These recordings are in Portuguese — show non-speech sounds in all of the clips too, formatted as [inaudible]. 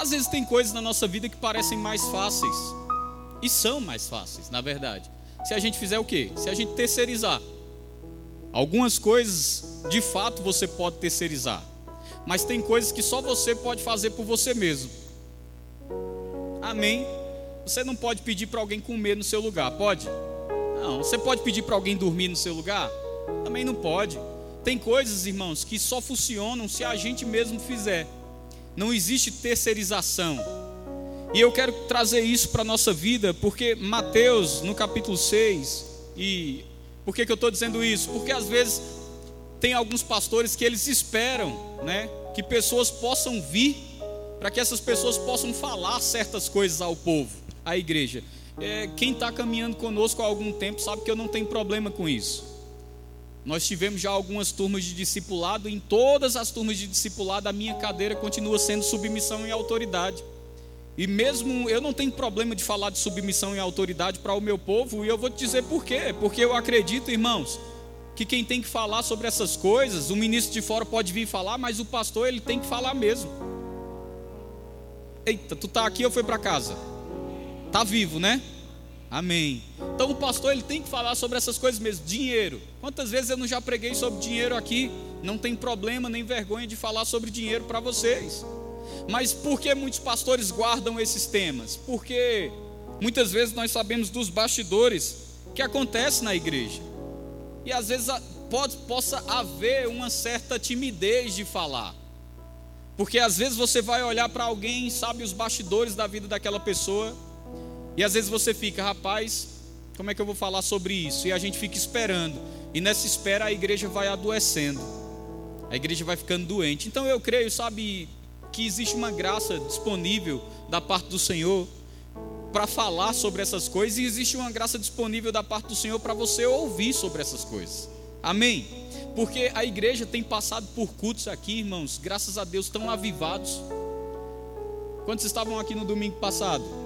Às vezes tem coisas na nossa vida que parecem mais fáceis. E são mais fáceis, na verdade. Se a gente fizer o quê? Se a gente terceirizar. Algumas coisas, de fato, você pode terceirizar. Mas tem coisas que só você pode fazer por você mesmo. Amém? Você não pode pedir para alguém comer no seu lugar, pode? Não. Você pode pedir para alguém dormir no seu lugar? Também não pode. Tem coisas, irmãos, que só funcionam se a gente mesmo fizer. Não existe terceirização. E eu quero trazer isso para a nossa vida, porque Mateus, no capítulo 6, e por que, que eu estou dizendo isso? Porque às vezes tem alguns pastores que eles esperam, né, que pessoas possam vir, para que essas pessoas possam falar certas coisas ao povo, à igreja. É, quem está caminhando conosco há algum tempo sabe que eu não tenho problema com isso. Nós tivemos já algumas turmas de discipulado, em todas as turmas de discipulado, a minha cadeira continua sendo submissão e autoridade. E mesmo eu não tenho problema de falar de submissão e autoridade para o meu povo, e eu vou te dizer por quê. Porque eu acredito, irmãos, que quem tem que falar sobre essas coisas, o ministro de fora pode vir falar, mas o pastor ele tem que falar mesmo. Eita, tu tá aqui ou foi para casa? Tá vivo, né? Amém. Então o pastor ele tem que falar sobre essas coisas mesmo. Dinheiro. Quantas vezes eu não já preguei sobre dinheiro aqui? Não tem problema nem vergonha de falar sobre dinheiro para vocês. Mas por que muitos pastores guardam esses temas? Porque muitas vezes nós sabemos dos bastidores que acontece na igreja. E às vezes pode, possa haver uma certa timidez de falar. Porque às vezes você vai olhar para alguém sabe os bastidores da vida daquela pessoa e às vezes você fica, rapaz, como é que eu vou falar sobre isso? E a gente fica esperando. E nessa espera a igreja vai adoecendo. A igreja vai ficando doente. Então eu creio, sabe, que existe uma graça disponível da parte do Senhor para falar sobre essas coisas e existe uma graça disponível da parte do Senhor para você ouvir sobre essas coisas. Amém? Porque a igreja tem passado por cultos aqui, irmãos, graças a Deus, tão avivados. Quantos estavam aqui no domingo passado?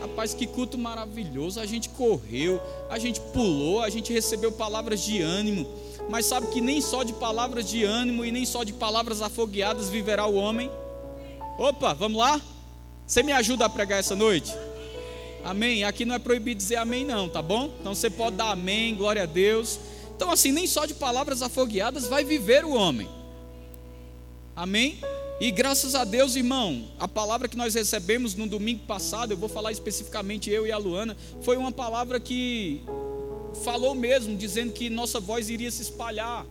Rapaz, que culto maravilhoso. A gente correu, a gente pulou, a gente recebeu palavras de ânimo. Mas sabe que nem só de palavras de ânimo e nem só de palavras afogueadas viverá o homem? Opa, vamos lá? Você me ajuda a pregar essa noite? Amém? Aqui não é proibido dizer amém, não, tá bom? Então você pode dar amém, glória a Deus. Então, assim, nem só de palavras afogueadas vai viver o homem. Amém? E graças a Deus, irmão, a palavra que nós recebemos no domingo passado, eu vou falar especificamente eu e a Luana, foi uma palavra que falou mesmo, dizendo que nossa voz iria se espalhar,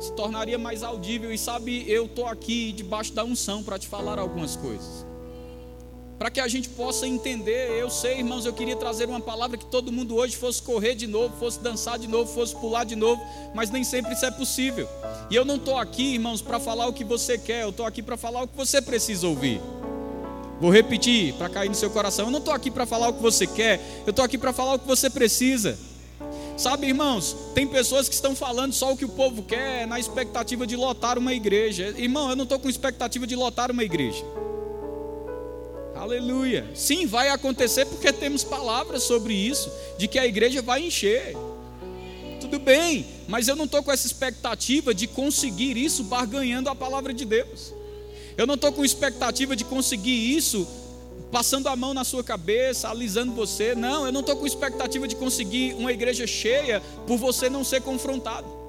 se tornaria mais audível. E sabe, eu estou aqui debaixo da unção para te falar algumas coisas para que a gente possa entender. Eu sei, irmãos, eu queria trazer uma palavra que todo mundo hoje fosse correr de novo, fosse dançar de novo, fosse pular de novo, mas nem sempre isso é possível. E eu não estou aqui, irmãos, para falar o que você quer, eu estou aqui para falar o que você precisa ouvir. Vou repetir para cair no seu coração. Eu não estou aqui para falar o que você quer, eu estou aqui para falar o que você precisa. Sabe, irmãos, tem pessoas que estão falando só o que o povo quer, na expectativa de lotar uma igreja. Irmão, eu não estou com expectativa de lotar uma igreja. Aleluia. Sim, vai acontecer porque temos palavras sobre isso, de que a igreja vai encher. Tudo bem, mas eu não estou com essa expectativa de conseguir isso barganhando a palavra de Deus. Eu não estou com expectativa de conseguir isso passando a mão na sua cabeça, alisando você. Não, eu não estou com expectativa de conseguir uma igreja cheia por você não ser confrontado.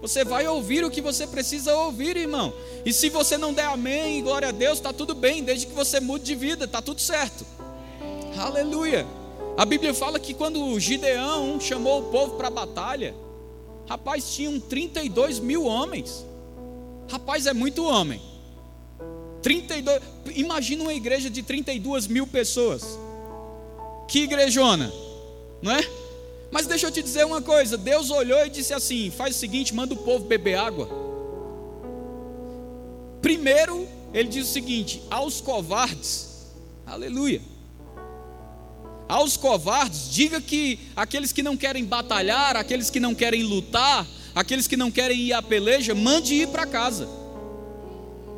Você vai ouvir o que você precisa ouvir, irmão. E se você não der amém, glória a Deus, está tudo bem, desde que você mude de vida, está tudo certo. Aleluia. A Bíblia fala que quando Gideão chamou o povo para a batalha, rapaz, tinham 32 mil homens. Rapaz, é muito homem. 32, imagina uma igreja de 32 mil pessoas. Que igrejona, não é? Mas deixa eu te dizer uma coisa: Deus olhou e disse assim: faz o seguinte, manda o povo beber água. Primeiro, ele diz o seguinte: aos covardes, aleluia. Aos covardes, diga que aqueles que não querem batalhar, aqueles que não querem lutar, aqueles que não querem ir à peleja, mande ir para casa.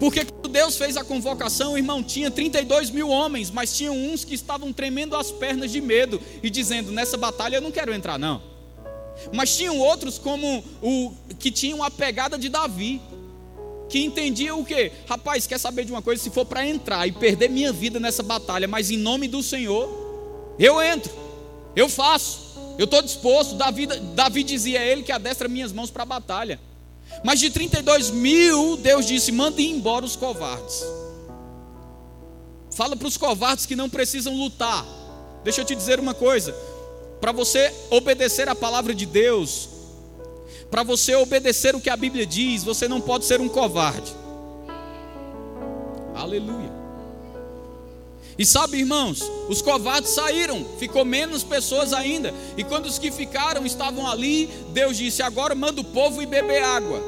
Porque quando Deus fez a convocação, irmão, tinha 32 mil homens, mas tinham uns que estavam tremendo as pernas de medo e dizendo: nessa batalha eu não quero entrar, não. Mas tinham outros como o que tinham a pegada de Davi. que entendia o quê? Rapaz, quer saber de uma coisa? Se for para entrar e perder minha vida nessa batalha, mas em nome do Senhor, eu entro, eu faço, eu estou disposto. Davi, Davi dizia a ele que adestra minhas mãos para a batalha. Mas de 32 mil, Deus disse: mande embora os covardes. Fala para os covardes que não precisam lutar. Deixa eu te dizer uma coisa: para você obedecer a palavra de Deus, para você obedecer o que a Bíblia diz, você não pode ser um covarde. Aleluia. E sabe, irmãos, os covardes saíram, ficou menos pessoas ainda. E quando os que ficaram estavam ali, Deus disse: Agora manda o povo ir beber água.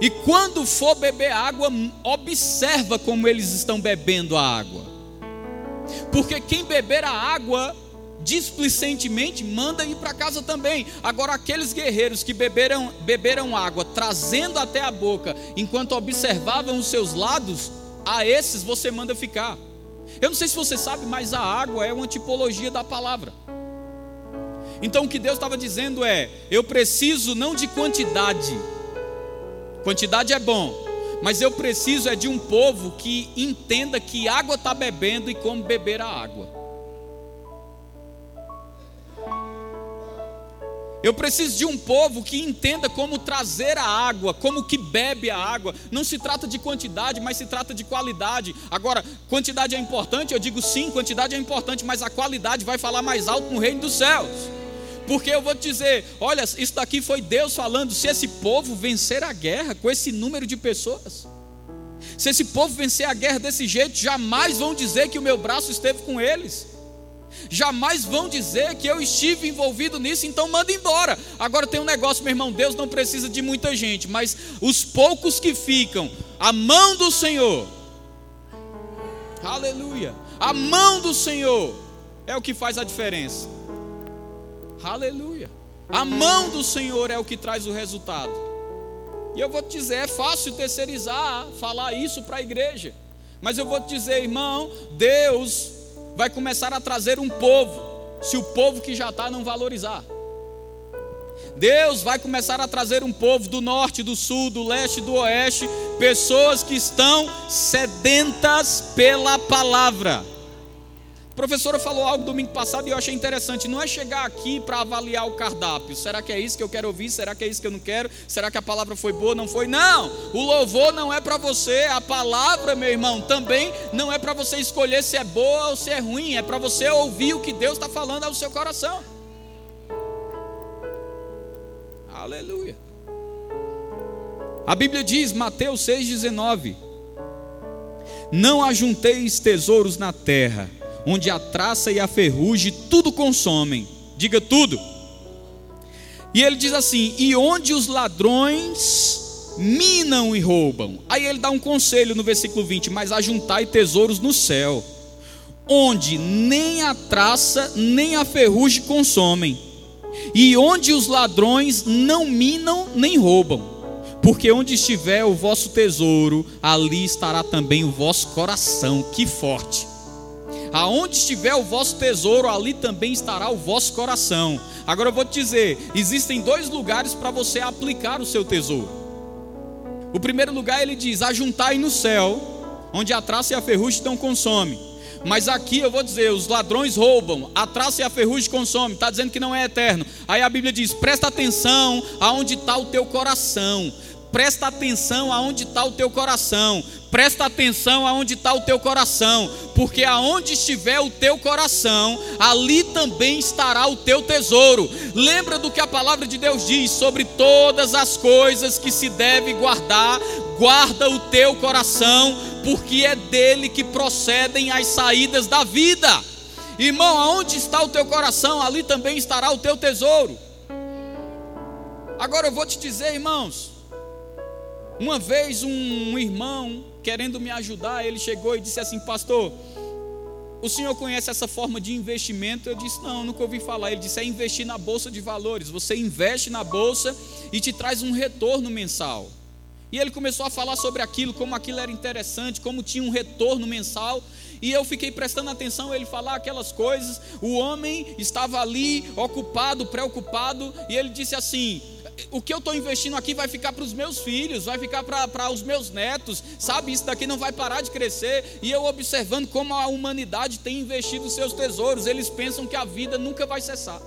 E quando for beber água, observa como eles estão bebendo a água. Porque quem beber a água displicentemente, manda ir para casa também. Agora, aqueles guerreiros que beberam, beberam água, trazendo até a boca, enquanto observavam os seus lados, a esses você manda ficar. Eu não sei se você sabe, mas a água é uma tipologia da palavra. Então, o que Deus estava dizendo é: eu preciso não de quantidade, quantidade é bom, mas eu preciso é de um povo que entenda que água está bebendo e como beber a água. Eu preciso de um povo que entenda como trazer a água, como que bebe a água. Não se trata de quantidade, mas se trata de qualidade. Agora, quantidade é importante? Eu digo sim, quantidade é importante, mas a qualidade vai falar mais alto no reino dos céus. Porque eu vou te dizer, olha, isso daqui foi Deus falando, se esse povo vencer a guerra com esse número de pessoas, se esse povo vencer a guerra desse jeito, jamais vão dizer que o meu braço esteve com eles jamais vão dizer que eu estive envolvido nisso, então manda embora. Agora tem um negócio, meu irmão: Deus não precisa de muita gente, mas os poucos que ficam, a mão do Senhor, aleluia, a mão do Senhor é o que faz a diferença, aleluia, a mão do Senhor é o que traz o resultado. E eu vou te dizer, é fácil terceirizar, falar isso para a igreja. Mas eu vou te dizer, irmão, Deus vai começar a trazer um povo, se o povo que já está não valorizar. Deus vai começar a trazer um povo do norte, do sul, do leste, do oeste, pessoas que estão sedentas pela palavra. A professora falou algo domingo passado e eu achei interessante. Não é chegar aqui para avaliar o cardápio. Será que é isso que eu quero ouvir? Será que é isso que eu não quero? Será que a palavra foi boa? Não foi? Não! O louvor não é para você. A palavra, meu irmão, também não é para você escolher se é boa ou se é ruim. É para você ouvir o que Deus está falando ao seu coração. Aleluia. A Bíblia diz, Mateus 6,19: Não ajunteis tesouros na terra onde a traça e a ferrugem tudo consomem. Diga tudo. E ele diz assim: e onde os ladrões minam e roubam. Aí ele dá um conselho no versículo 20: mas ajuntai tesouros no céu, onde nem a traça nem a ferrugem consomem, e onde os ladrões não minam nem roubam. Porque onde estiver o vosso tesouro, ali estará também o vosso coração. Que forte! Aonde estiver o vosso tesouro, ali também estará o vosso coração. Agora eu vou te dizer: existem dois lugares para você aplicar o seu tesouro. O primeiro lugar ele diz: ajuntai no céu, onde a traça e a ferrugem não consomem. Mas aqui eu vou dizer: os ladrões roubam, a traça e a ferrugem consomem. Está dizendo que não é eterno. Aí a Bíblia diz: presta atenção aonde está o teu coração. Presta atenção aonde está o teu coração. Presta atenção aonde está o teu coração, porque aonde estiver o teu coração, ali também estará o teu tesouro. Lembra do que a palavra de Deus diz sobre todas as coisas que se deve guardar, guarda o teu coração, porque é dele que procedem as saídas da vida. Irmão, aonde está o teu coração, ali também estará o teu tesouro. Agora eu vou te dizer, irmãos, uma vez um irmão querendo me ajudar, ele chegou e disse assim: Pastor, o senhor conhece essa forma de investimento? Eu disse: Não, nunca ouvi falar. Ele disse: É investir na bolsa de valores. Você investe na bolsa e te traz um retorno mensal. E ele começou a falar sobre aquilo, como aquilo era interessante, como tinha um retorno mensal. E eu fiquei prestando atenção ele falar aquelas coisas. O homem estava ali ocupado, preocupado, e ele disse assim: o que eu estou investindo aqui vai ficar para os meus filhos, vai ficar para os meus netos, sabe? Isso daqui não vai parar de crescer. E eu observando como a humanidade tem investido seus tesouros, eles pensam que a vida nunca vai cessar.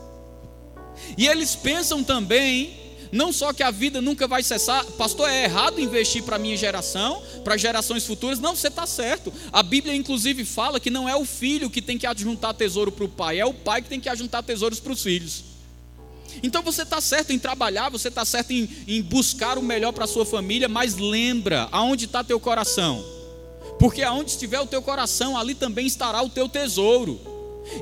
E eles pensam também, não só que a vida nunca vai cessar, pastor, é errado investir para a minha geração, para gerações futuras. Não, você está certo. A Bíblia, inclusive, fala que não é o filho que tem que adjuntar tesouro para o pai, é o pai que tem que adjuntar tesouros para os filhos. Então você está certo em trabalhar, você está certo em, em, buscar o melhor para a sua família, mas lembra aonde está teu coração. Porque aonde estiver o teu coração, ali também estará o teu tesouro.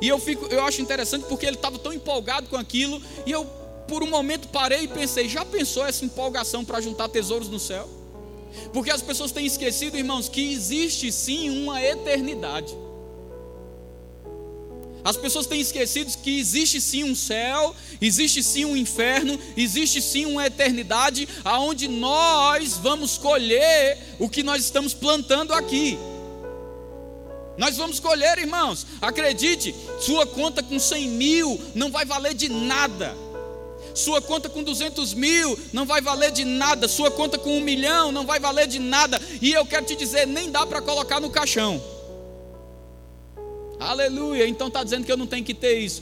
E eu fico, eu acho interessante porque ele estava tão empolgado com aquilo, e eu por um momento parei e pensei, já pensou essa empolgação para juntar tesouros no céu? Porque as pessoas têm esquecido, irmãos, que existe sim uma eternidade. As pessoas têm esquecido que existe sim um céu, existe sim um inferno, existe sim uma eternidade, aonde nós vamos colher o que nós estamos plantando aqui. Nós vamos colher, irmãos. Acredite, sua conta com 100 mil não vai valer de nada. Sua conta com 200 mil não vai valer de nada. Sua conta com um milhão não vai valer de nada. E eu quero te dizer, nem dá para colocar no caixão. Aleluia. Então está dizendo que eu não tenho que ter isso.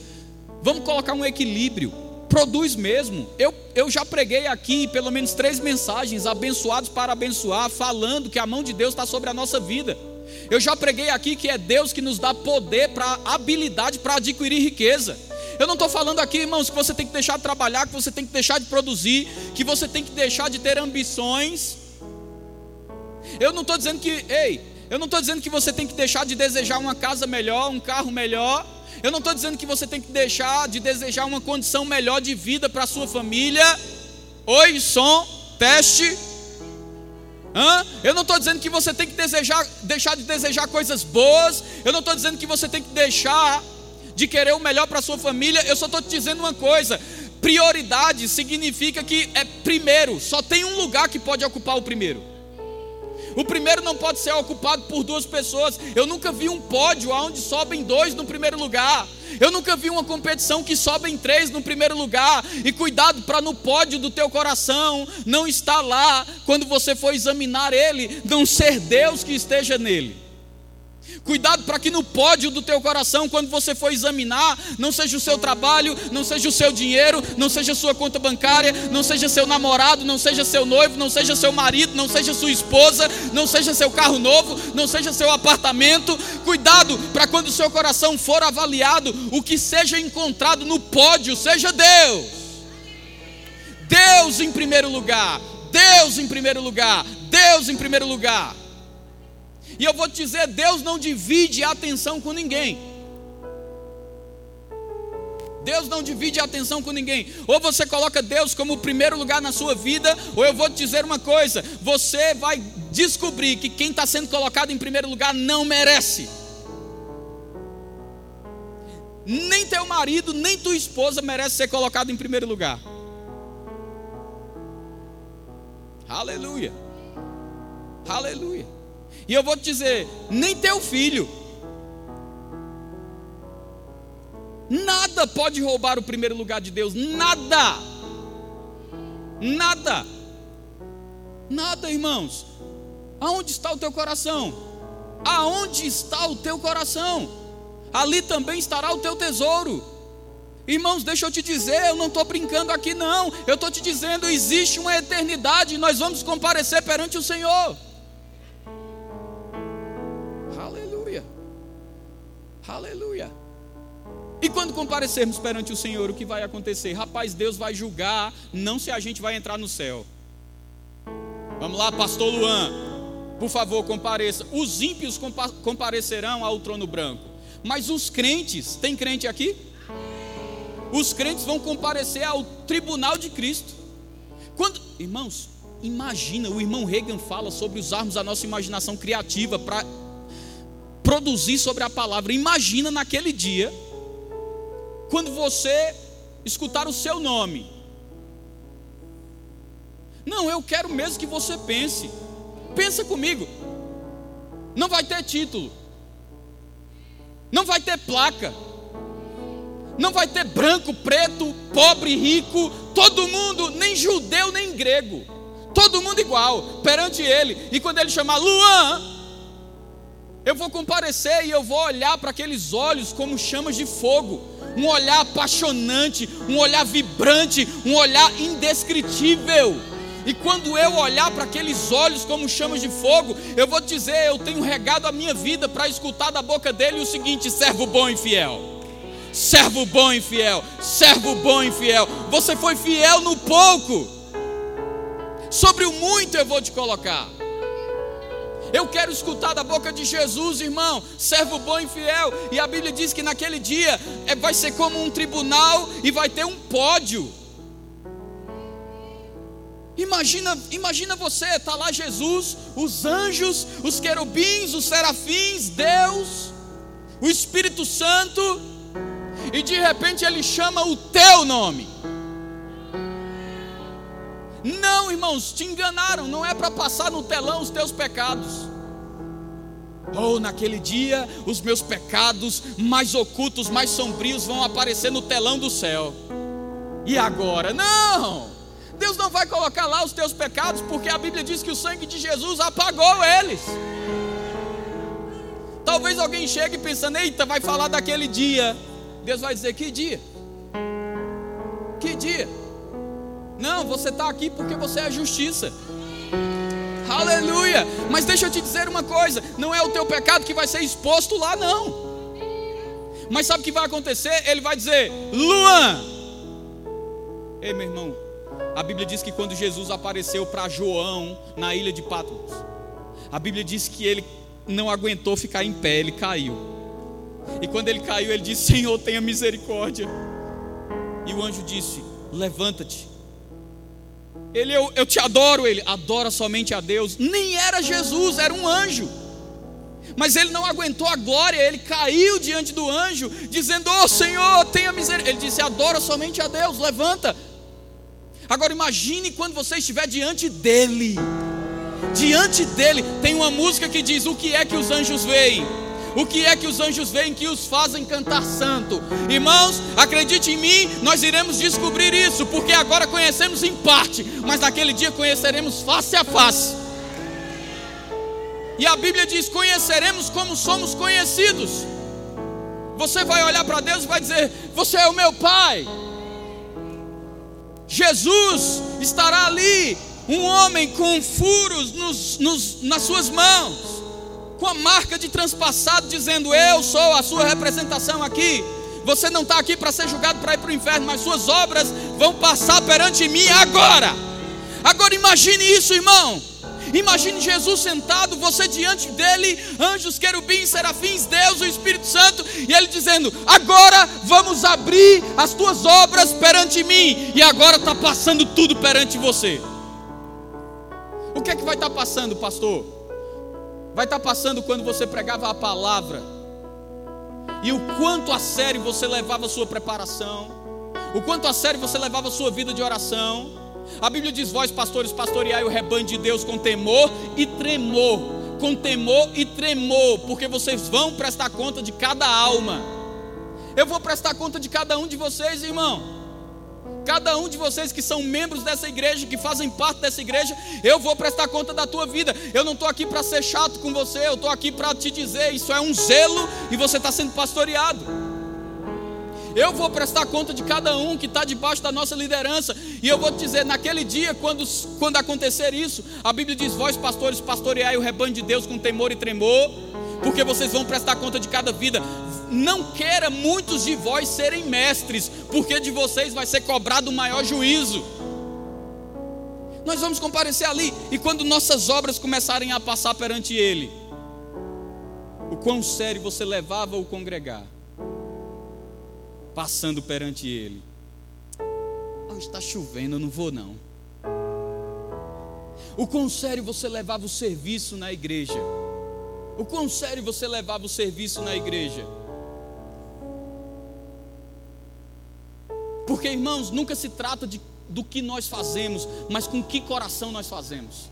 Vamos colocar um equilíbrio. Produz mesmo. Eu, eu já preguei aqui pelo menos três mensagens, abençoados para abençoar, falando que a mão de Deus está sobre a nossa vida. Eu já preguei aqui que é Deus que nos dá poder para habilidade para adquirir riqueza. Eu não estou falando aqui, irmãos, que você tem que deixar de trabalhar, que você tem que deixar de produzir, que você tem que deixar de ter ambições. Eu não estou dizendo que, ei, eu não estou dizendo que você tem que deixar de desejar uma casa melhor, um carro melhor. Eu não estou dizendo que você tem que deixar de desejar uma condição melhor de vida para a sua família. Oi, som, teste. Hã? Eu não estou dizendo que você tem que desejar, deixar de desejar coisas boas. Eu não estou dizendo que você tem que deixar de querer o melhor para a sua família. Eu só estou te dizendo uma coisa: prioridade significa que é primeiro. Só tem um lugar que pode ocupar o primeiro. O primeiro não pode ser ocupado por duas pessoas. Eu nunca vi um pódio onde sobem dois no primeiro lugar. Eu nunca vi uma competição que sobem três no primeiro lugar. E cuidado para no pódio do teu coração não estar lá quando você for examinar ele, não ser Deus que esteja nele. Cuidado para que no pódio do teu coração, quando você for examinar, não seja o seu trabalho, não seja o seu dinheiro, não seja a sua conta bancária, não seja seu namorado, não seja seu noivo, não seja seu marido, não seja sua esposa, não seja seu carro novo, não seja seu apartamento. Cuidado para quando o seu coração for avaliado, o que seja encontrado no pódio seja Deus. Deus em primeiro lugar. Deus em primeiro lugar. Deus em primeiro lugar. E eu vou te dizer: Deus não divide a atenção com ninguém. Deus não divide a atenção com ninguém. Ou você coloca Deus como o primeiro lugar na sua vida, ou eu vou te dizer uma coisa: você vai descobrir que quem está sendo colocado em primeiro lugar não merece. Nem teu marido, nem tua esposa merece ser colocado em primeiro lugar. Aleluia. Aleluia. E eu vou te dizer: nem teu filho. Nada pode roubar o primeiro lugar de Deus. Nada. Nada. Nada, irmãos. Aonde está o teu coração? Aonde está o teu coração? Ali também estará o teu tesouro. Irmãos, deixa eu te dizer, eu não estou brincando aqui, não. Eu estou te dizendo, existe uma eternidade, nós vamos comparecer perante o Senhor. Aleluia. E quando comparecermos perante o Senhor, o que vai acontecer? Rapaz, Deus vai julgar, não se a gente vai entrar no céu. Vamos lá, pastor Luan, por favor, compareça. Os ímpios compa comparecerão ao trono branco, mas os crentes, tem crente aqui? Os crentes vão comparecer ao tribunal de Cristo. Quando, irmãos, imagina, o irmão Reagan fala sobre usarmos a nossa imaginação criativa para produzir sobre a palavra. Imagina naquele dia, quando você escutar o seu nome. Não, eu quero mesmo que você pense. Pensa comigo. Não vai ter título. Não vai ter placa. Não vai ter branco, preto, pobre, rico, todo mundo, nem judeu, nem grego. Todo mundo igual perante ele. E quando ele chamar Luan, eu vou comparecer e eu vou olhar para aqueles olhos como chamas de fogo. Um olhar apaixonante, um olhar vibrante, um olhar indescritível. E quando eu olhar para aqueles olhos como chamas de fogo, eu vou dizer: eu tenho regado a minha vida para escutar da boca dele o seguinte: servo bom e fiel servo bom e fiel, servo bom e fiel. Você foi fiel no pouco, sobre o muito eu vou te colocar. Eu quero escutar da boca de Jesus, irmão, servo bom e fiel. E a Bíblia diz que naquele dia é, vai ser como um tribunal e vai ter um pódio. Imagina, imagina você, está lá Jesus, os anjos, os querubins, os serafins, Deus, o Espírito Santo e de repente ele chama o teu nome. Não, irmãos, te enganaram, não é para passar no telão os teus pecados. Ou oh, naquele dia, os meus pecados mais ocultos, mais sombrios vão aparecer no telão do céu. E agora? Não! Deus não vai colocar lá os teus pecados, porque a Bíblia diz que o sangue de Jesus apagou eles. Talvez alguém chegue pensando: eita, vai falar daquele dia. Deus vai dizer: Que dia? Que dia? Não, você está aqui porque você é a justiça. Aleluia! Mas deixa eu te dizer uma coisa: não é o teu pecado que vai ser exposto lá, não. Mas sabe o que vai acontecer? Ele vai dizer: Luan. Ei, meu irmão, a Bíblia diz que quando Jesus apareceu para João na ilha de Patmos, a Bíblia diz que ele não aguentou ficar em pé, ele caiu. E quando ele caiu, ele disse: Senhor, tenha misericórdia. E o anjo disse: Levanta-te. Ele, eu, eu te adoro. Ele adora somente a Deus. Nem era Jesus, era um anjo. Mas ele não aguentou a glória, ele caiu diante do anjo, dizendo: Oh Senhor, tenha misericórdia. Ele disse: Adora somente a Deus, levanta. Agora imagine quando você estiver diante dele. Diante dele, tem uma música que diz: O que é que os anjos veem? O que é que os anjos veem que os fazem cantar santo? Irmãos, acredite em mim, nós iremos descobrir isso, porque agora conhecemos em parte, mas naquele dia conheceremos face a face. E a Bíblia diz: conheceremos como somos conhecidos. Você vai olhar para Deus e vai dizer: Você é o meu Pai. Jesus estará ali, um homem com furos nos, nos, nas suas mãos com a marca de transpassado, dizendo: Eu sou a sua representação aqui. Você não está aqui para ser julgado para ir para o inferno, mas suas obras vão passar perante mim agora. Agora imagine isso, irmão. Imagine Jesus sentado, você diante dele, anjos, querubins, serafins, Deus, o Espírito Santo, e ele dizendo: Agora vamos abrir as tuas obras perante mim, e agora está passando tudo perante você. O que é que vai estar tá passando, pastor? Vai estar passando quando você pregava a palavra, e o quanto a sério você levava a sua preparação, o quanto a sério você levava a sua vida de oração. A Bíblia diz: Vós, pastores, pastoreai o rebanho de Deus com temor e tremor, com temor e tremor, porque vocês vão prestar conta de cada alma. Eu vou prestar conta de cada um de vocês, irmão. Cada um de vocês que são membros dessa igreja, que fazem parte dessa igreja, eu vou prestar conta da tua vida. Eu não estou aqui para ser chato com você, eu estou aqui para te dizer: isso é um zelo e você está sendo pastoreado. Eu vou prestar conta de cada um que está debaixo da nossa liderança. E eu vou te dizer: naquele dia, quando, quando acontecer isso, a Bíblia diz: Vós, pastores, pastoreai o rebanho de Deus com temor e tremor, porque vocês vão prestar conta de cada vida não queira muitos de vós serem mestres, porque de vocês vai ser cobrado o maior juízo. Nós vamos comparecer ali, e quando nossas obras começarem a passar perante Ele, o quão sério você levava o congregar, passando perante Ele. Ah, está chovendo, eu não vou não. O quão sério você levava o serviço na igreja. O quão sério você levava o serviço na igreja. Porque, irmãos, nunca se trata de, do que nós fazemos, mas com que coração nós fazemos.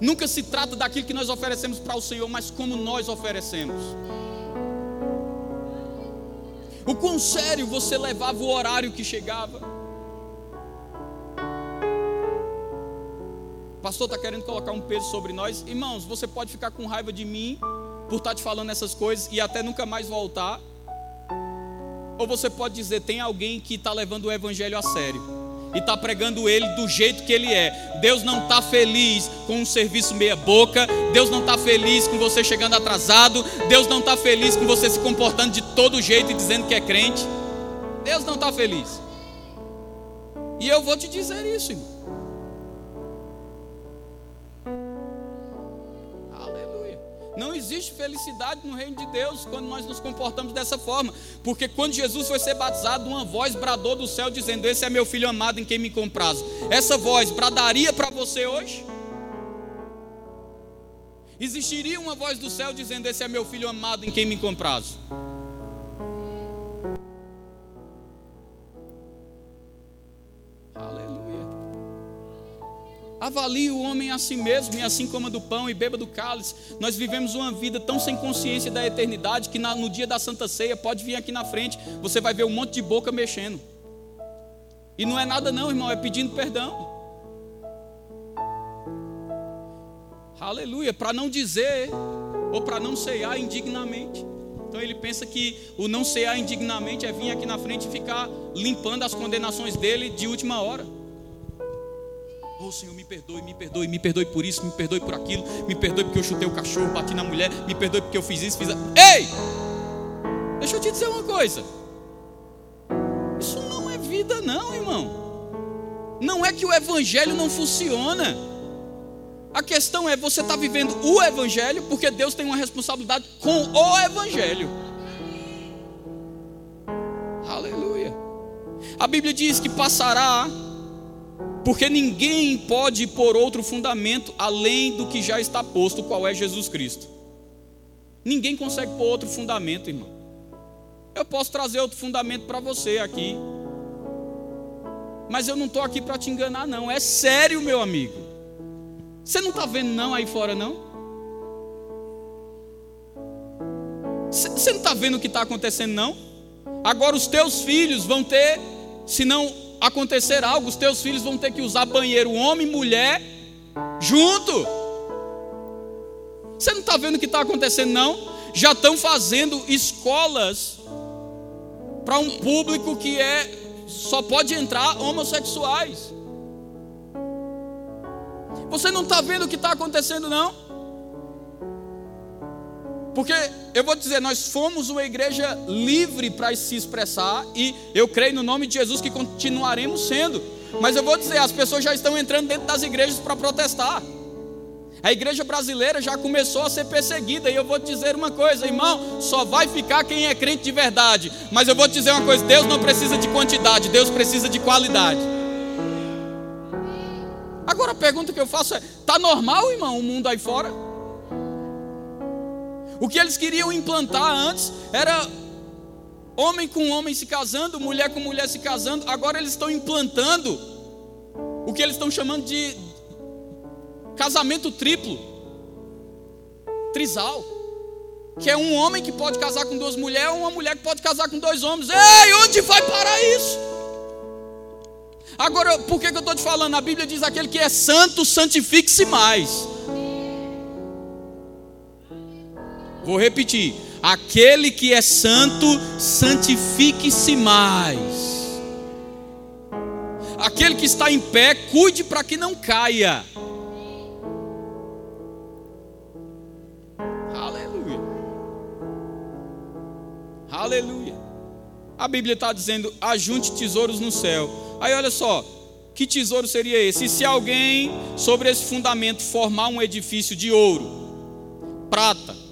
Nunca se trata daquilo que nós oferecemos para o Senhor, mas como nós oferecemos. O quão sério você levava o horário que chegava. Pastor está querendo colocar um peso sobre nós. Irmãos, você pode ficar com raiva de mim por estar tá te falando essas coisas e até nunca mais voltar. Ou você pode dizer: tem alguém que está levando o evangelho a sério e está pregando ele do jeito que ele é. Deus não está feliz com um serviço meia-boca, Deus não está feliz com você chegando atrasado, Deus não está feliz com você se comportando de todo jeito e dizendo que é crente. Deus não está feliz. E eu vou te dizer isso, irmão. Não existe felicidade no reino de Deus quando nós nos comportamos dessa forma. Porque quando Jesus foi ser batizado, uma voz bradou do céu dizendo: Esse é meu filho amado em quem me comprazo. Essa voz bradaria para você hoje? Existiria uma voz do céu dizendo: Esse é meu filho amado em quem me comprazo? Avalie o homem a si mesmo, e assim coma do pão e beba do cálice. Nós vivemos uma vida tão sem consciência da eternidade que no dia da Santa Ceia, pode vir aqui na frente, você vai ver um monte de boca mexendo. E não é nada, não, irmão, é pedindo perdão. Aleluia, para não dizer ou para não ceiar indignamente. Então ele pensa que o não cear indignamente é vir aqui na frente e ficar limpando as condenações dele de última hora. Oh Senhor, me perdoe, me perdoe, me perdoe por isso, me perdoe por aquilo, me perdoe porque eu chutei o cachorro, bati na mulher, me perdoe porque eu fiz isso, fiz. A... Ei! Deixa eu te dizer uma coisa. Isso não é vida, não, irmão. Não é que o evangelho não funciona. A questão é você está vivendo o evangelho porque Deus tem uma responsabilidade com o evangelho. Aleluia. A Bíblia diz que passará porque ninguém pode pôr outro fundamento além do que já está posto, qual é Jesus Cristo. Ninguém consegue pôr outro fundamento, irmão. Eu posso trazer outro fundamento para você aqui. Mas eu não estou aqui para te enganar, não. É sério, meu amigo. Você não está vendo, não, aí fora, não? Você não está vendo o que está acontecendo, não? Agora os teus filhos vão ter, se não acontecer algo, os teus filhos vão ter que usar banheiro, homem e mulher, junto. Você não está vendo o que está acontecendo, não? Já estão fazendo escolas para um público que é só pode entrar homossexuais. Você não está vendo o que está acontecendo, não? Porque eu vou dizer, nós fomos uma igreja livre para se expressar e eu creio no nome de Jesus que continuaremos sendo. Mas eu vou dizer, as pessoas já estão entrando dentro das igrejas para protestar. A igreja brasileira já começou a ser perseguida, e eu vou te dizer uma coisa, irmão: só vai ficar quem é crente de verdade. Mas eu vou te dizer uma coisa: Deus não precisa de quantidade, Deus precisa de qualidade. Agora a pergunta que eu faço é: está normal, irmão, o mundo aí fora? O que eles queriam implantar antes era homem com homem se casando, mulher com mulher se casando. Agora eles estão implantando o que eles estão chamando de casamento triplo, trisal. Que é um homem que pode casar com duas mulheres, uma mulher que pode casar com dois homens. Ei, onde vai parar isso? Agora, por que, que eu estou te falando? A Bíblia diz: aquele que é santo, santifique-se mais. Vou repetir: aquele que é santo, santifique-se mais. Aquele que está em pé, cuide para que não caia. Aleluia. Aleluia. A Bíblia está dizendo: ajunte tesouros no céu. Aí olha só, que tesouro seria esse? E se alguém sobre esse fundamento formar um edifício de ouro, prata,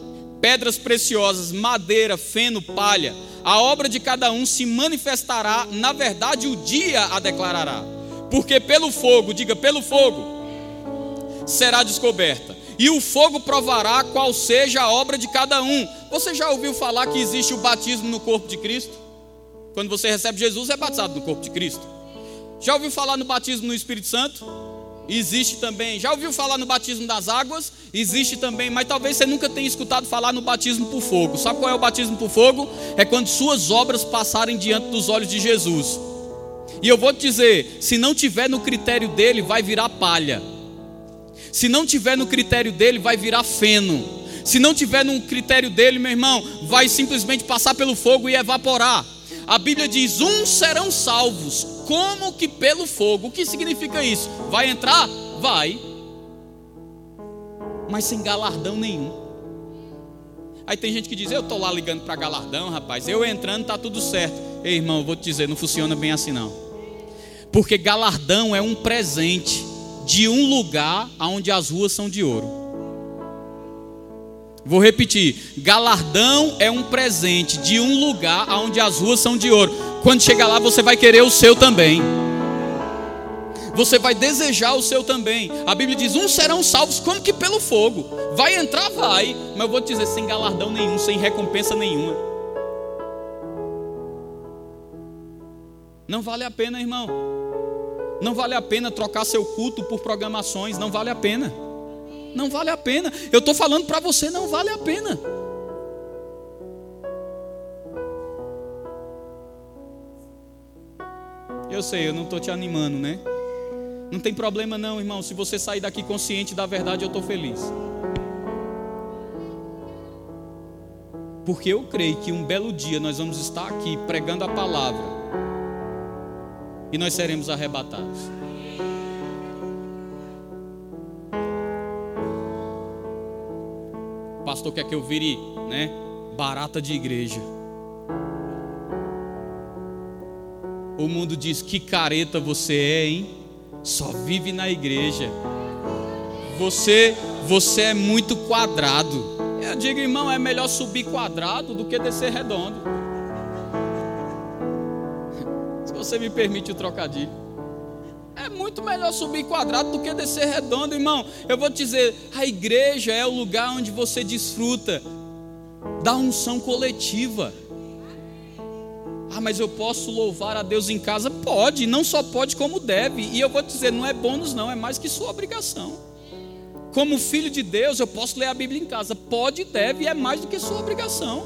pedras preciosas, madeira, feno, palha. A obra de cada um se manifestará, na verdade, o dia a declarará. Porque pelo fogo, diga pelo fogo, será descoberta. E o fogo provará qual seja a obra de cada um. Você já ouviu falar que existe o batismo no corpo de Cristo? Quando você recebe Jesus, é batizado no corpo de Cristo. Já ouviu falar no batismo no Espírito Santo? Existe também, já ouviu falar no batismo das águas? Existe também, mas talvez você nunca tenha escutado falar no batismo por fogo. Sabe qual é o batismo por fogo? É quando suas obras passarem diante dos olhos de Jesus. E eu vou te dizer: se não tiver no critério dele, vai virar palha. Se não tiver no critério dele, vai virar feno. Se não tiver no critério dele, meu irmão, vai simplesmente passar pelo fogo e evaporar. A Bíblia diz: uns serão salvos, como que pelo fogo. O que significa isso? Vai entrar? Vai. Mas sem galardão nenhum. Aí tem gente que diz: Eu estou lá ligando para galardão, rapaz. Eu entrando, tá tudo certo. Ei, irmão, eu vou te dizer: não funciona bem assim não. Porque galardão é um presente de um lugar onde as ruas são de ouro. Vou repetir: galardão é um presente de um lugar onde as ruas são de ouro. Quando chegar lá, você vai querer o seu também. Você vai desejar o seu também. A Bíblia diz: uns serão salvos como que pelo fogo. Vai entrar, vai. Mas eu vou te dizer: sem galardão nenhum, sem recompensa nenhuma. Não vale a pena, irmão. Não vale a pena trocar seu culto por programações. Não vale a pena. Não vale a pena. Eu estou falando para você, não vale a pena. Eu sei, eu não estou te animando, né? Não tem problema não, irmão. Se você sair daqui consciente da verdade, eu estou feliz. Porque eu creio que um belo dia nós vamos estar aqui pregando a palavra e nós seremos arrebatados. pastor quer que eu vire, né, barata de igreja. O mundo diz que careta você é, hein? Só vive na igreja. Você, você é muito quadrado. Eu digo, irmão, é melhor subir quadrado do que descer redondo. Se você me permite o trocadilho. É muito melhor subir quadrado do que descer redondo, irmão. Eu vou te dizer, a igreja é o lugar onde você desfruta da unção coletiva. Ah, mas eu posso louvar a Deus em casa? Pode, não só pode, como deve. E eu vou te dizer, não é bônus, não, é mais que sua obrigação. Como filho de Deus, eu posso ler a Bíblia em casa? Pode, deve, é mais do que sua obrigação.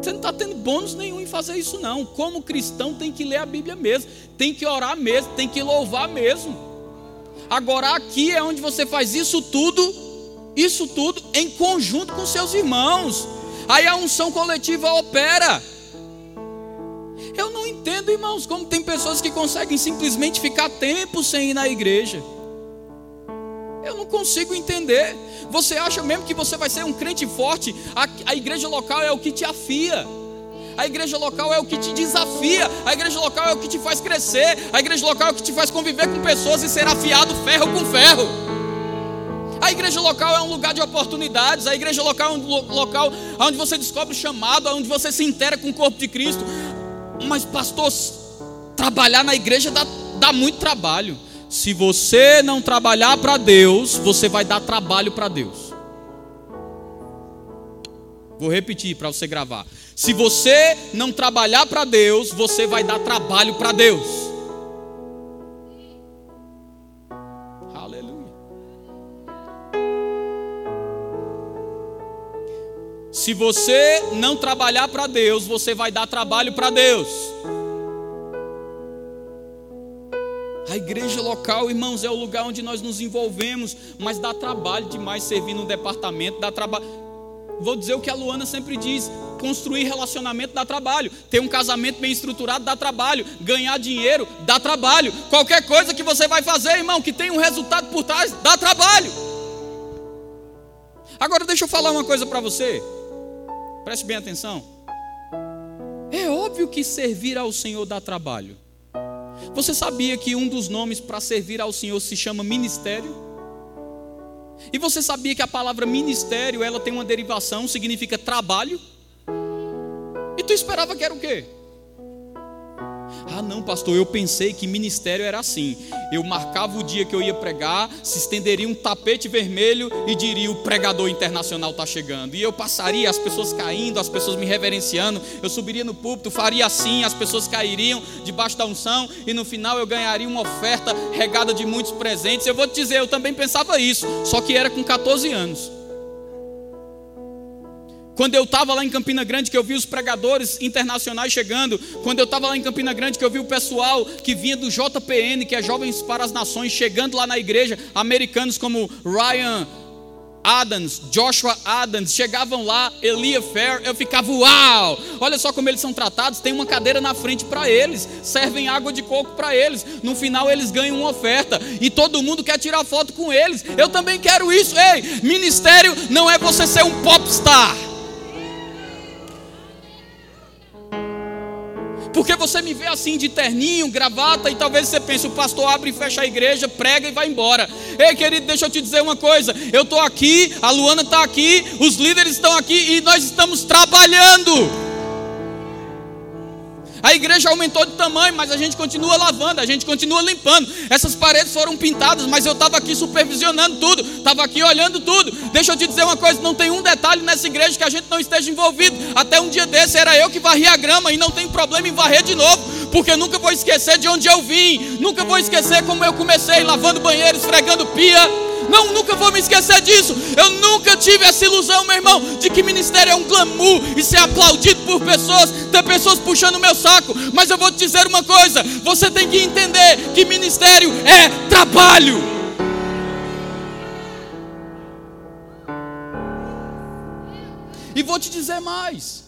Você não está tendo bônus nenhum em fazer isso, não. Como cristão, tem que ler a Bíblia mesmo, tem que orar mesmo, tem que louvar mesmo. Agora, aqui é onde você faz isso tudo, isso tudo em conjunto com seus irmãos. Aí a unção coletiva opera. Entendo, irmãos, como tem pessoas que conseguem simplesmente ficar tempo sem ir na igreja. Eu não consigo entender. Você acha mesmo que você vai ser um crente forte? A, a igreja local é o que te afia. A igreja local é o que te desafia. A igreja local é o que te faz crescer. A igreja local é o que te faz conviver com pessoas e ser afiado ferro com ferro. A igreja local é um lugar de oportunidades. A igreja local é um local onde você descobre o chamado, onde você se intera com o corpo de Cristo. Mas, pastor, trabalhar na igreja dá, dá muito trabalho. Se você não trabalhar para Deus, você vai dar trabalho para Deus. Vou repetir para você gravar. Se você não trabalhar para Deus, você vai dar trabalho para Deus. Se você não trabalhar para Deus, você vai dar trabalho para Deus. A igreja local, irmãos, é o lugar onde nós nos envolvemos, mas dá trabalho demais servir no departamento, dá trabalho. Vou dizer o que a Luana sempre diz: construir relacionamento dá trabalho, ter um casamento bem estruturado dá trabalho, ganhar dinheiro dá trabalho. Qualquer coisa que você vai fazer, irmão, que tem um resultado por trás, dá trabalho. Agora deixa eu falar uma coisa para você. Preste bem atenção. É óbvio que servir ao Senhor dá trabalho. Você sabia que um dos nomes para servir ao Senhor se chama ministério? E você sabia que a palavra ministério, ela tem uma derivação, significa trabalho? E tu esperava que era o quê? Ah, não, pastor, eu pensei que ministério era assim. Eu marcava o dia que eu ia pregar, se estenderia um tapete vermelho e diria: o pregador internacional está chegando. E eu passaria, as pessoas caindo, as pessoas me reverenciando. Eu subiria no púlpito, faria assim, as pessoas cairiam debaixo da unção e no final eu ganharia uma oferta regada de muitos presentes. Eu vou te dizer, eu também pensava isso, só que era com 14 anos. Quando eu estava lá em Campina Grande, que eu vi os pregadores internacionais chegando. Quando eu estava lá em Campina Grande, que eu vi o pessoal que vinha do JPN, que é Jovens para as Nações, chegando lá na igreja. Americanos como Ryan Adams, Joshua Adams, chegavam lá, Elia Fair, eu ficava, uau! Olha só como eles são tratados, tem uma cadeira na frente para eles, servem água de coco para eles, no final eles ganham uma oferta, e todo mundo quer tirar foto com eles, eu também quero isso, ei, ministério não é você ser um popstar, Porque você me vê assim de terninho, gravata, e talvez você pense, o pastor abre e fecha a igreja, prega e vai embora. Ei, querido, deixa eu te dizer uma coisa. Eu estou aqui, a Luana está aqui, os líderes estão aqui e nós estamos trabalhando. A igreja aumentou de tamanho, mas a gente continua lavando, a gente continua limpando. Essas paredes foram pintadas, mas eu estava aqui supervisionando tudo, estava aqui olhando tudo. Deixa eu te dizer uma coisa: não tem um detalhe nessa igreja que a gente não esteja envolvido. Até um dia desse era eu que varria a grama e não tem problema em varrer de novo, porque nunca vou esquecer de onde eu vim, nunca vou esquecer como eu comecei lavando banheiro, esfregando pia. Não, nunca vou me esquecer disso. Eu nunca tive essa ilusão, meu irmão, de que ministério é um glamour e ser aplaudido por pessoas, ter pessoas puxando o meu saco. Mas eu vou te dizer uma coisa: você tem que entender que ministério é trabalho. E vou te dizer mais.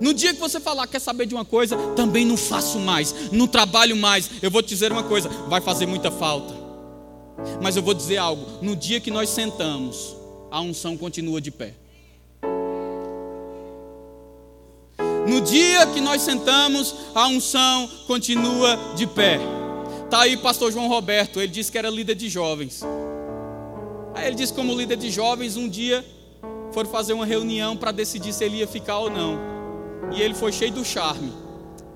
No dia que você falar, quer saber de uma coisa, também não faço mais, não trabalho mais. Eu vou te dizer uma coisa, vai fazer muita falta. Mas eu vou dizer algo: no dia que nós sentamos, a unção continua de pé. No dia que nós sentamos, a unção continua de pé. Tá aí pastor João Roberto, ele disse que era líder de jovens. Aí ele disse como líder de jovens, um dia foram fazer uma reunião para decidir se ele ia ficar ou não. E ele foi cheio do charme.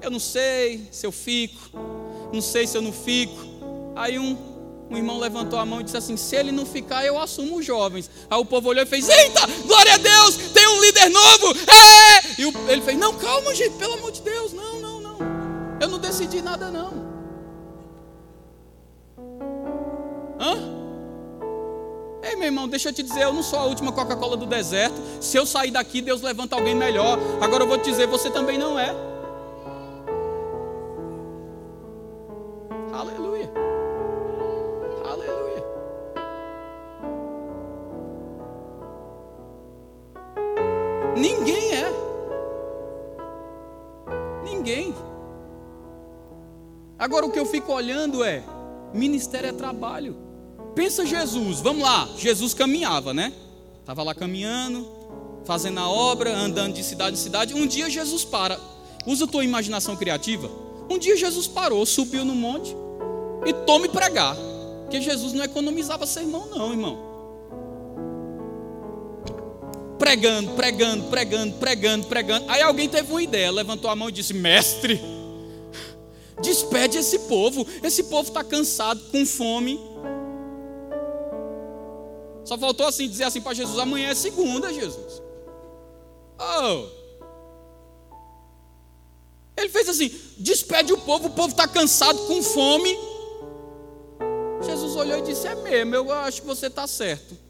Eu não sei se eu fico, não sei se eu não fico. Aí um um irmão levantou a mão e disse assim: Se ele não ficar, eu assumo os jovens. Aí o povo olhou e fez: Eita, glória a Deus, tem um líder novo. É! E ele fez: Não, calma, gente, pelo amor de Deus, não, não, não. Eu não decidi nada, não. Hã? Ei, meu irmão, deixa eu te dizer, eu não sou a última Coca-Cola do deserto. Se eu sair daqui, Deus levanta alguém melhor. Agora eu vou te dizer, você também não é. Ninguém é. Ninguém. Agora o que eu fico olhando é: ministério é trabalho. Pensa Jesus, vamos lá. Jesus caminhava, né? Estava lá caminhando, fazendo a obra, andando de cidade em cidade. Um dia Jesus para. Usa a tua imaginação criativa. Um dia Jesus parou, subiu no monte e tome pregar. Porque Jesus não economizava sermão, não, irmão pregando, pregando, pregando, pregando, pregando. Aí alguém teve uma ideia, levantou a mão e disse: Mestre, despede esse povo. Esse povo está cansado, com fome. Só faltou assim dizer assim para Jesus: amanhã é segunda, Jesus. Oh. Ele fez assim: despede o povo, o povo está cansado, com fome. Jesus olhou e disse: É mesmo, eu acho que você está certo.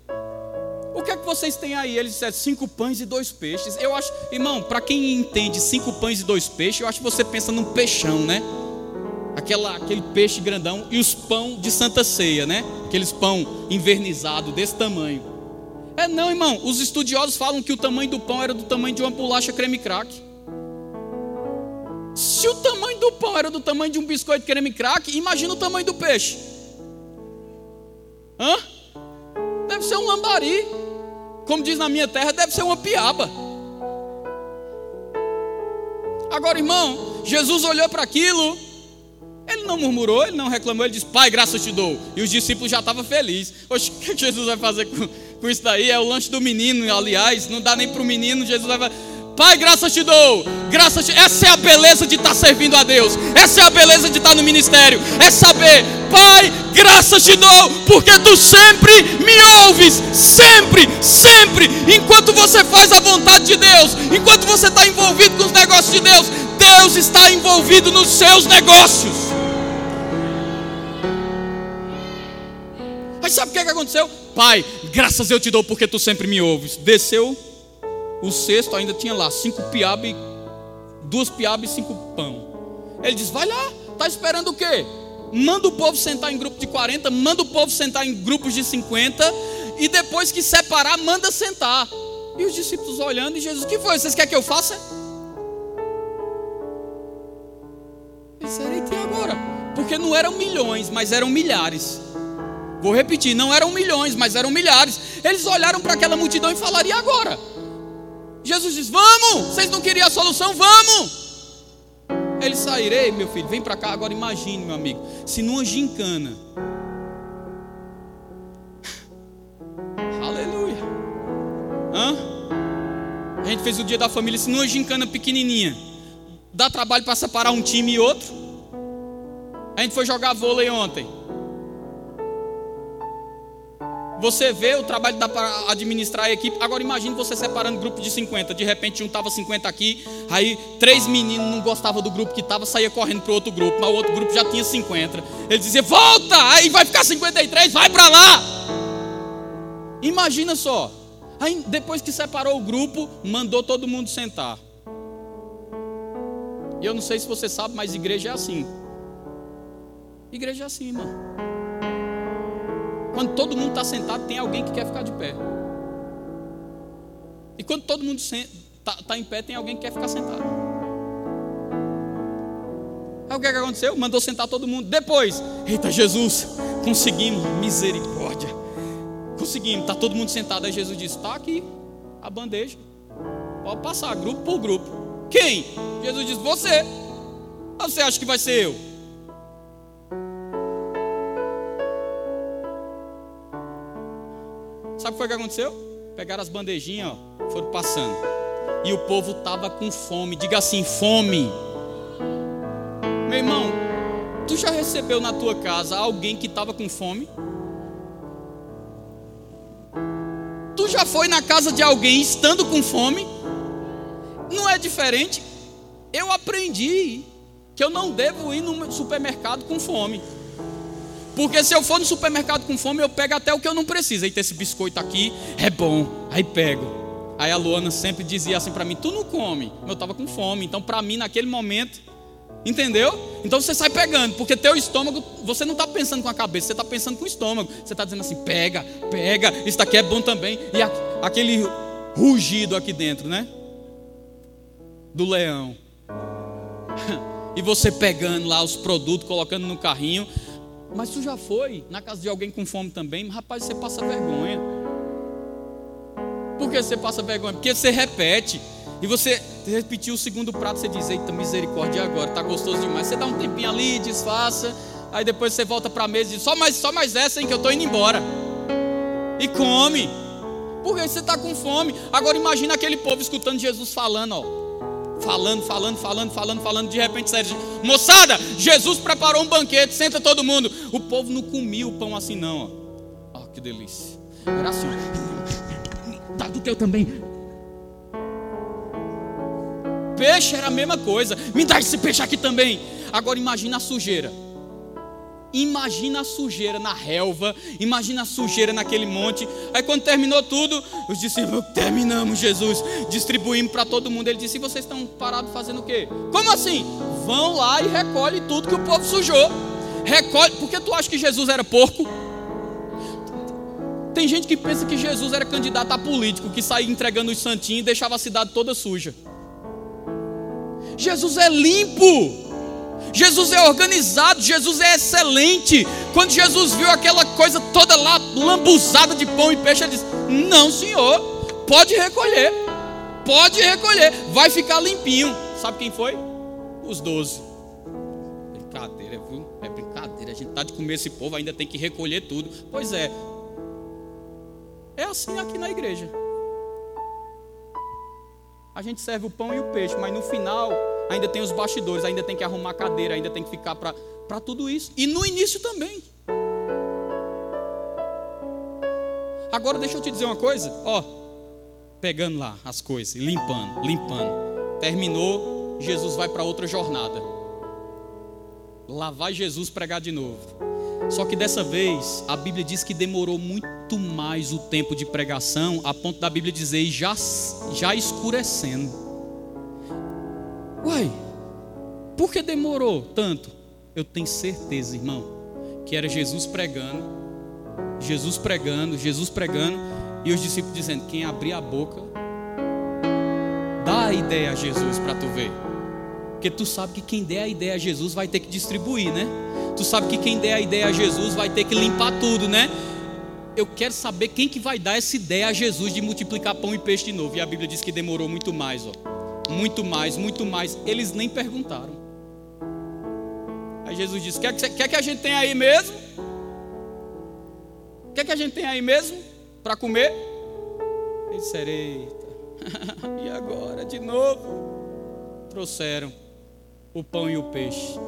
O que é que vocês têm aí? Eles disseram cinco pães e dois peixes. Eu acho, irmão, para quem entende cinco pães e dois peixes, eu acho que você pensa num peixão, né? Aquela, aquele peixe grandão e os pão de Santa Ceia, né? Aqueles pão invernizado desse tamanho. É não, irmão. Os estudiosos falam que o tamanho do pão era do tamanho de uma bolacha creme crack. Se o tamanho do pão era do tamanho de um biscoito creme crack, imagina o tamanho do peixe. Hã? Deve ser um lambari como diz na minha terra, deve ser uma piaba. Agora, irmão, Jesus olhou para aquilo, ele não murmurou, ele não reclamou, ele disse: Pai, graças te dou. E os discípulos já estavam felizes. Oxe, [laughs] o que Jesus vai fazer com, com isso daí? É o lanche do menino, aliás, não dá nem para o menino. Jesus vai Pai, graças te dou. Graças te... Essa é a beleza de estar servindo a Deus. Essa é a beleza de estar no ministério. É saber, Pai, graças te dou, porque tu sempre me ouves. Sempre, sempre. Enquanto você faz a vontade de Deus, enquanto você está envolvido com os negócios de Deus, Deus está envolvido nos seus negócios. Mas sabe o que, é que aconteceu? Pai, graças eu te dou porque tu sempre me ouves. Desceu o cesto, ainda tinha lá cinco piabas, duas piabas e cinco pão. Ele diz: Vai lá, tá esperando o quê? Manda o povo sentar em grupo de 40, manda o povo sentar em grupos de 50, e depois que separar, manda sentar. E os discípulos olhando, e Jesus: O que foi? Vocês querem que eu faça? Ele disse: E agora? Porque não eram milhões, mas eram milhares. Vou repetir, não eram milhões, mas eram milhares. Eles olharam para aquela multidão e falaram: E agora? Jesus diz: Vamos, vocês não queriam a solução? Vamos. Ele sairei, meu filho, vem para cá. Agora imagine, meu amigo, se numa gincana, [laughs] aleluia, hã? A gente fez o dia da família, se numa gincana pequenininha, dá trabalho para separar um time e outro. A gente foi jogar vôlei ontem. Você vê o trabalho dá para administrar a equipe. Agora imagine você separando grupo de 50. De repente juntava 50 aqui, aí três meninos não gostavam do grupo que estava, saía correndo para outro grupo, mas o outro grupo já tinha 50. Ele dizia: "Volta!" Aí vai ficar 53, vai para lá. Imagina só. Aí depois que separou o grupo, mandou todo mundo sentar. E eu não sei se você sabe, mas igreja é assim. Igreja é assim, irmão. Quando todo mundo está sentado, tem alguém que quer ficar de pé. E quando todo mundo está tá em pé, tem alguém que quer ficar sentado. Aí o que, é que aconteceu? Mandou sentar todo mundo. Depois, eita Jesus, conseguimos, misericórdia. Conseguimos, está todo mundo sentado. Aí Jesus disse: está aqui a bandeja. Pode passar, grupo por grupo. Quem? Jesus disse: você. Você acha que vai ser eu? Sabe o que que aconteceu? Pegaram as bandejinhas, ó, foram passando. E o povo estava com fome. Diga assim: fome. Meu irmão, tu já recebeu na tua casa alguém que estava com fome? Tu já foi na casa de alguém estando com fome? Não é diferente? Eu aprendi que eu não devo ir no supermercado com fome. Porque se eu for no supermercado com fome, eu pego até o que eu não preciso. Aí tem esse biscoito aqui, é bom. Aí pego. Aí a Luana sempre dizia assim para mim: Tu não come. Eu estava com fome. Então, para mim, naquele momento, entendeu? Então você sai pegando, porque teu estômago, você não está pensando com a cabeça, você está pensando com o estômago. Você está dizendo assim: pega, pega, isso daqui é bom também. E aquele rugido aqui dentro, né? Do leão. [laughs] E você pegando lá os produtos, colocando no carrinho. Mas tu já foi na casa de alguém com fome também, rapaz, você passa vergonha. Por que você passa vergonha? Porque você repete. E você repetiu o segundo prato, você diz: Eita, misericórdia agora, tá gostoso demais. Você dá um tempinho ali, disfarça. Aí depois você volta para a mesa e diz: Só mais, só mais essa, hein, que eu estou indo embora. E come. Porque você está com fome. Agora imagina aquele povo escutando Jesus falando, ó falando, falando, falando, falando, falando. De repente, Sérgio, moçada, Jesus preparou um banquete, senta todo mundo. O povo não comia o pão assim, não. Ó, oh, que delícia. Era assim, tá do teu também. Peixe era a mesma coisa. Me dá esse peixe aqui também. Agora imagina a sujeira. Imagina a sujeira na relva, imagina a sujeira naquele monte. Aí quando terminou tudo, os discípulos, terminamos, Jesus, distribuímos para todo mundo. Ele disse: e vocês estão parados fazendo o quê? Como assim? Vão lá e recolhe tudo que o povo sujou. Recolhe, porque tu acha que Jesus era porco? Tem gente que pensa que Jesus era candidato a político, que saía entregando os santinhos e deixava a cidade toda suja. Jesus é limpo. Jesus é organizado, Jesus é excelente. Quando Jesus viu aquela coisa toda lá, lambuzada de pão e peixe, ele disse: Não, senhor, pode recolher, pode recolher, vai ficar limpinho. Sabe quem foi? Os doze. Brincadeira, viu? É brincadeira. A gente está de comer esse povo, ainda tem que recolher tudo. Pois é, é assim aqui na igreja. A gente serve o pão e o peixe, mas no final ainda tem os bastidores, ainda tem que arrumar cadeira, ainda tem que ficar para tudo isso. E no início também. Agora deixa eu te dizer uma coisa, ó, pegando lá as coisas, limpando, limpando. Terminou, Jesus vai para outra jornada. Lá vai Jesus pregar de novo. Só que dessa vez, a Bíblia diz que demorou muito mais o tempo de pregação, a ponto da Bíblia dizer já, já escurecendo. Uai, por que demorou tanto? Eu tenho certeza, irmão, que era Jesus pregando, Jesus pregando, Jesus pregando, e os discípulos dizendo: quem abrir a boca, dá a ideia a Jesus para tu ver. Porque tu sabe que quem der a ideia a Jesus vai ter que distribuir, né? Tu sabe que quem der a ideia a Jesus vai ter que limpar tudo, né? Eu quero saber quem que vai dar essa ideia a Jesus de multiplicar pão e peixe de novo. E a Bíblia diz que demorou muito mais, ó. Muito mais, muito mais. Eles nem perguntaram. Aí Jesus disse: Quer que, quer que a gente tenha aí mesmo? Quer que a gente tenha aí mesmo? Para comer? Eles disseram: Eita, [laughs] e agora de novo? Trouxeram o pão e o peixe.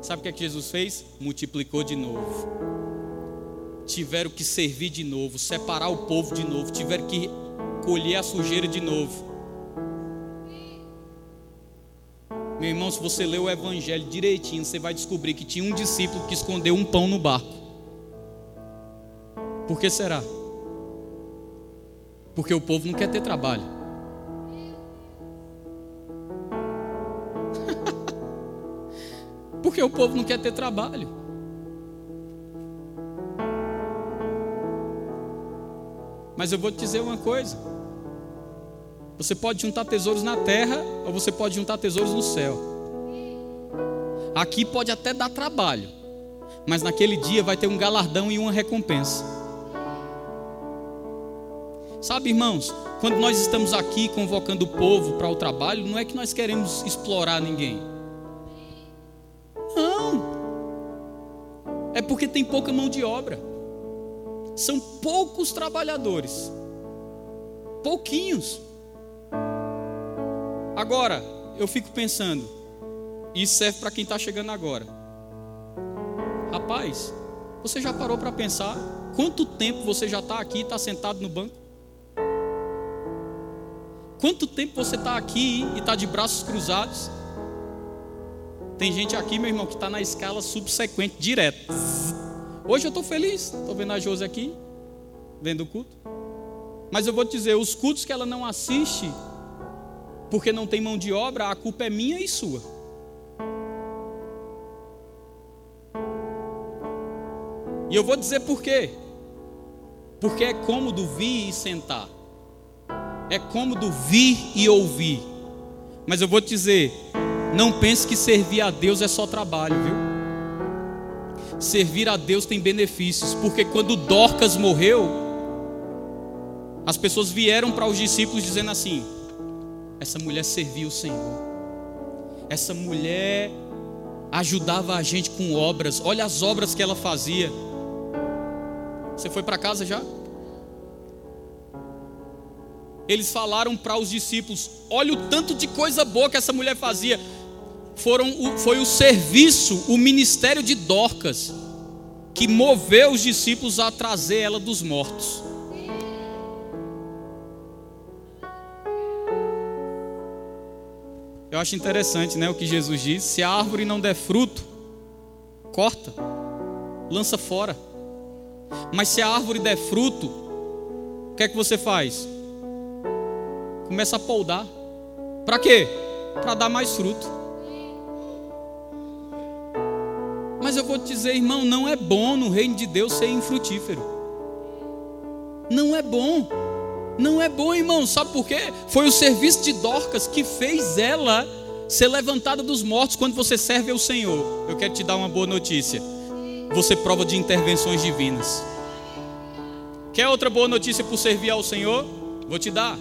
Sabe o que, é que Jesus fez? Multiplicou de novo. Tiveram que servir de novo, separar o povo de novo, tiveram que colher a sujeira de novo. Meu irmão, se você ler o evangelho direitinho, você vai descobrir que tinha um discípulo que escondeu um pão no barco. Por que será? Porque o povo não quer ter trabalho. [laughs] Porque o povo não quer ter trabalho. Mas eu vou te dizer uma coisa. Você pode juntar tesouros na terra ou você pode juntar tesouros no céu. Aqui pode até dar trabalho, mas naquele dia vai ter um galardão e uma recompensa. Sabe, irmãos, quando nós estamos aqui convocando o povo para o trabalho, não é que nós queremos explorar ninguém. É porque tem pouca mão de obra. São poucos trabalhadores. Pouquinhos. Agora, eu fico pensando, isso serve para quem está chegando agora. Rapaz, você já parou para pensar quanto tempo você já está aqui está sentado no banco? Quanto tempo você está aqui e está de braços cruzados? Tem gente aqui, meu irmão, que está na escala subsequente, direto. Hoje eu estou feliz, estou vendo a Josi aqui, vendo o culto. Mas eu vou te dizer, os cultos que ela não assiste, porque não tem mão de obra, a culpa é minha e sua. E eu vou dizer por quê. Porque é cômodo vir e sentar. É cômodo vir e ouvir. Mas eu vou te dizer, não pense que servir a Deus é só trabalho, viu? Servir a Deus tem benefícios, porque quando Dorcas morreu, as pessoas vieram para os discípulos dizendo assim: essa mulher servia o Senhor, essa mulher ajudava a gente com obras, olha as obras que ela fazia. Você foi para casa já? Eles falaram para os discípulos: olha o tanto de coisa boa que essa mulher fazia foram, foi o serviço, o ministério de Dorcas, que moveu os discípulos a trazer ela dos mortos. Eu acho interessante né, o que Jesus diz: se a árvore não der fruto, corta, lança fora. Mas se a árvore der fruto, o que é que você faz? Começa a poldar. Para quê? Para dar mais fruto. Mas eu vou te dizer, irmão, não é bom no reino de Deus ser infrutífero. Não é bom. Não é bom, irmão. Sabe por quê? Foi o serviço de Dorcas que fez ela ser levantada dos mortos quando você serve ao Senhor. Eu quero te dar uma boa notícia. Você prova de intervenções divinas. Quer outra boa notícia por servir ao Senhor? Vou te dar.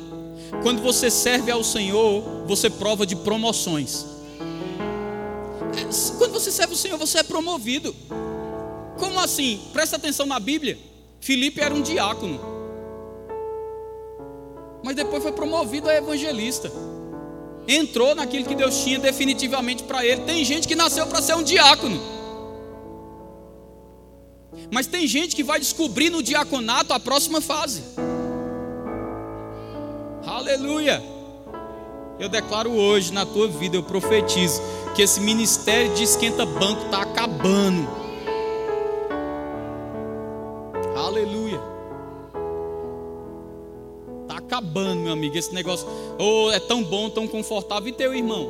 Quando você serve ao Senhor, você prova de promoções. Quando você serve o Senhor, você é promovido. Como assim? Presta atenção na Bíblia. Filipe era um diácono. Mas depois foi promovido a evangelista. Entrou naquilo que Deus tinha definitivamente para ele. Tem gente que nasceu para ser um diácono. Mas tem gente que vai descobrir no diaconato a próxima fase. Aleluia. Eu declaro hoje na tua vida, eu profetizo que esse ministério de esquenta banco está acabando. Acabando, meu amigo, esse negócio. Oh, é tão bom, tão confortável. E teu irmão?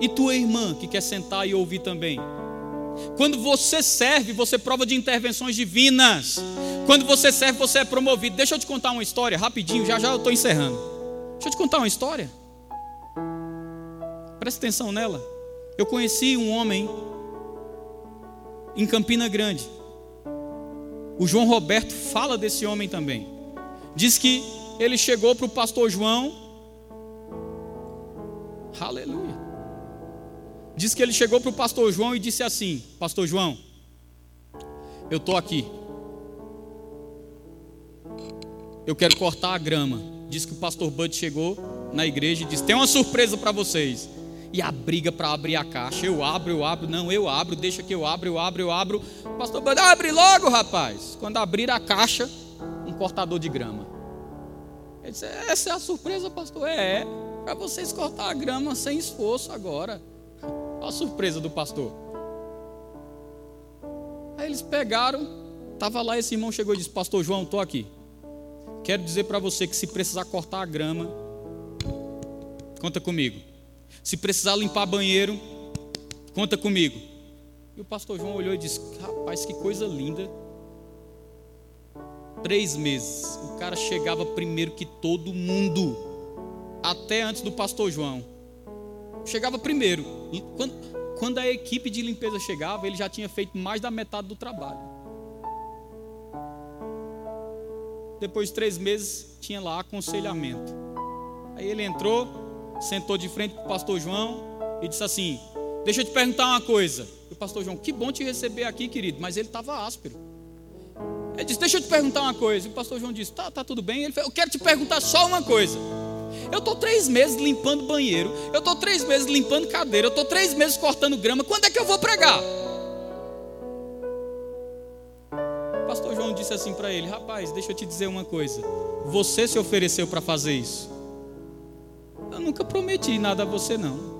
E tua irmã que quer sentar e ouvir também? Quando você serve, você prova de intervenções divinas. Quando você serve, você é promovido. Deixa eu te contar uma história rapidinho, já já eu estou encerrando. Deixa eu te contar uma história. Presta atenção nela. Eu conheci um homem em Campina Grande. O João Roberto fala desse homem também. Diz que ele chegou para o pastor João. Aleluia. Diz que ele chegou para o pastor João e disse assim: Pastor João, eu estou aqui. Eu quero cortar a grama. Diz que o pastor Bud chegou na igreja e disse: Tem uma surpresa para vocês e a briga para abrir a caixa. Eu abro, eu abro, não, eu abro, deixa que eu abro, eu abro, eu abro. Pastor Bando, abre logo, rapaz. Quando abrir a caixa, cortador de grama. Ele disse: Essa é a surpresa, pastor. É, é para vocês cortar a grama sem esforço agora. Olha a surpresa do pastor. Aí eles pegaram, estava lá, esse irmão chegou e disse: Pastor João, estou aqui. Quero dizer para você que se precisar cortar a grama, conta comigo. Se precisar limpar banheiro, conta comigo. E o pastor João olhou e disse: Rapaz, que coisa linda. Três meses. O cara chegava primeiro que todo mundo. Até antes do pastor João. Chegava primeiro. Quando, a equipe de limpeza chegava, ele já tinha feito mais da metade do trabalho. Depois de três meses, tinha lá aconselhamento. Aí ele entrou, sentou de frente para o pastor João e disse assim: Deixa eu te perguntar uma coisa. E o pastor João, que bom te receber aqui, querido, mas ele estava áspero. Disse: Deixa eu te perguntar uma coisa. E o pastor João disse: Tá, tá tudo bem. Ele falou: Eu quero te perguntar só uma coisa. Eu estou três meses limpando banheiro, eu estou três meses limpando cadeira, eu estou três meses cortando grama. Quando é que eu vou pregar? O pastor João disse assim para ele: Rapaz, deixa eu te dizer uma coisa. Você se ofereceu para fazer isso. Eu nunca prometi nada a você, não.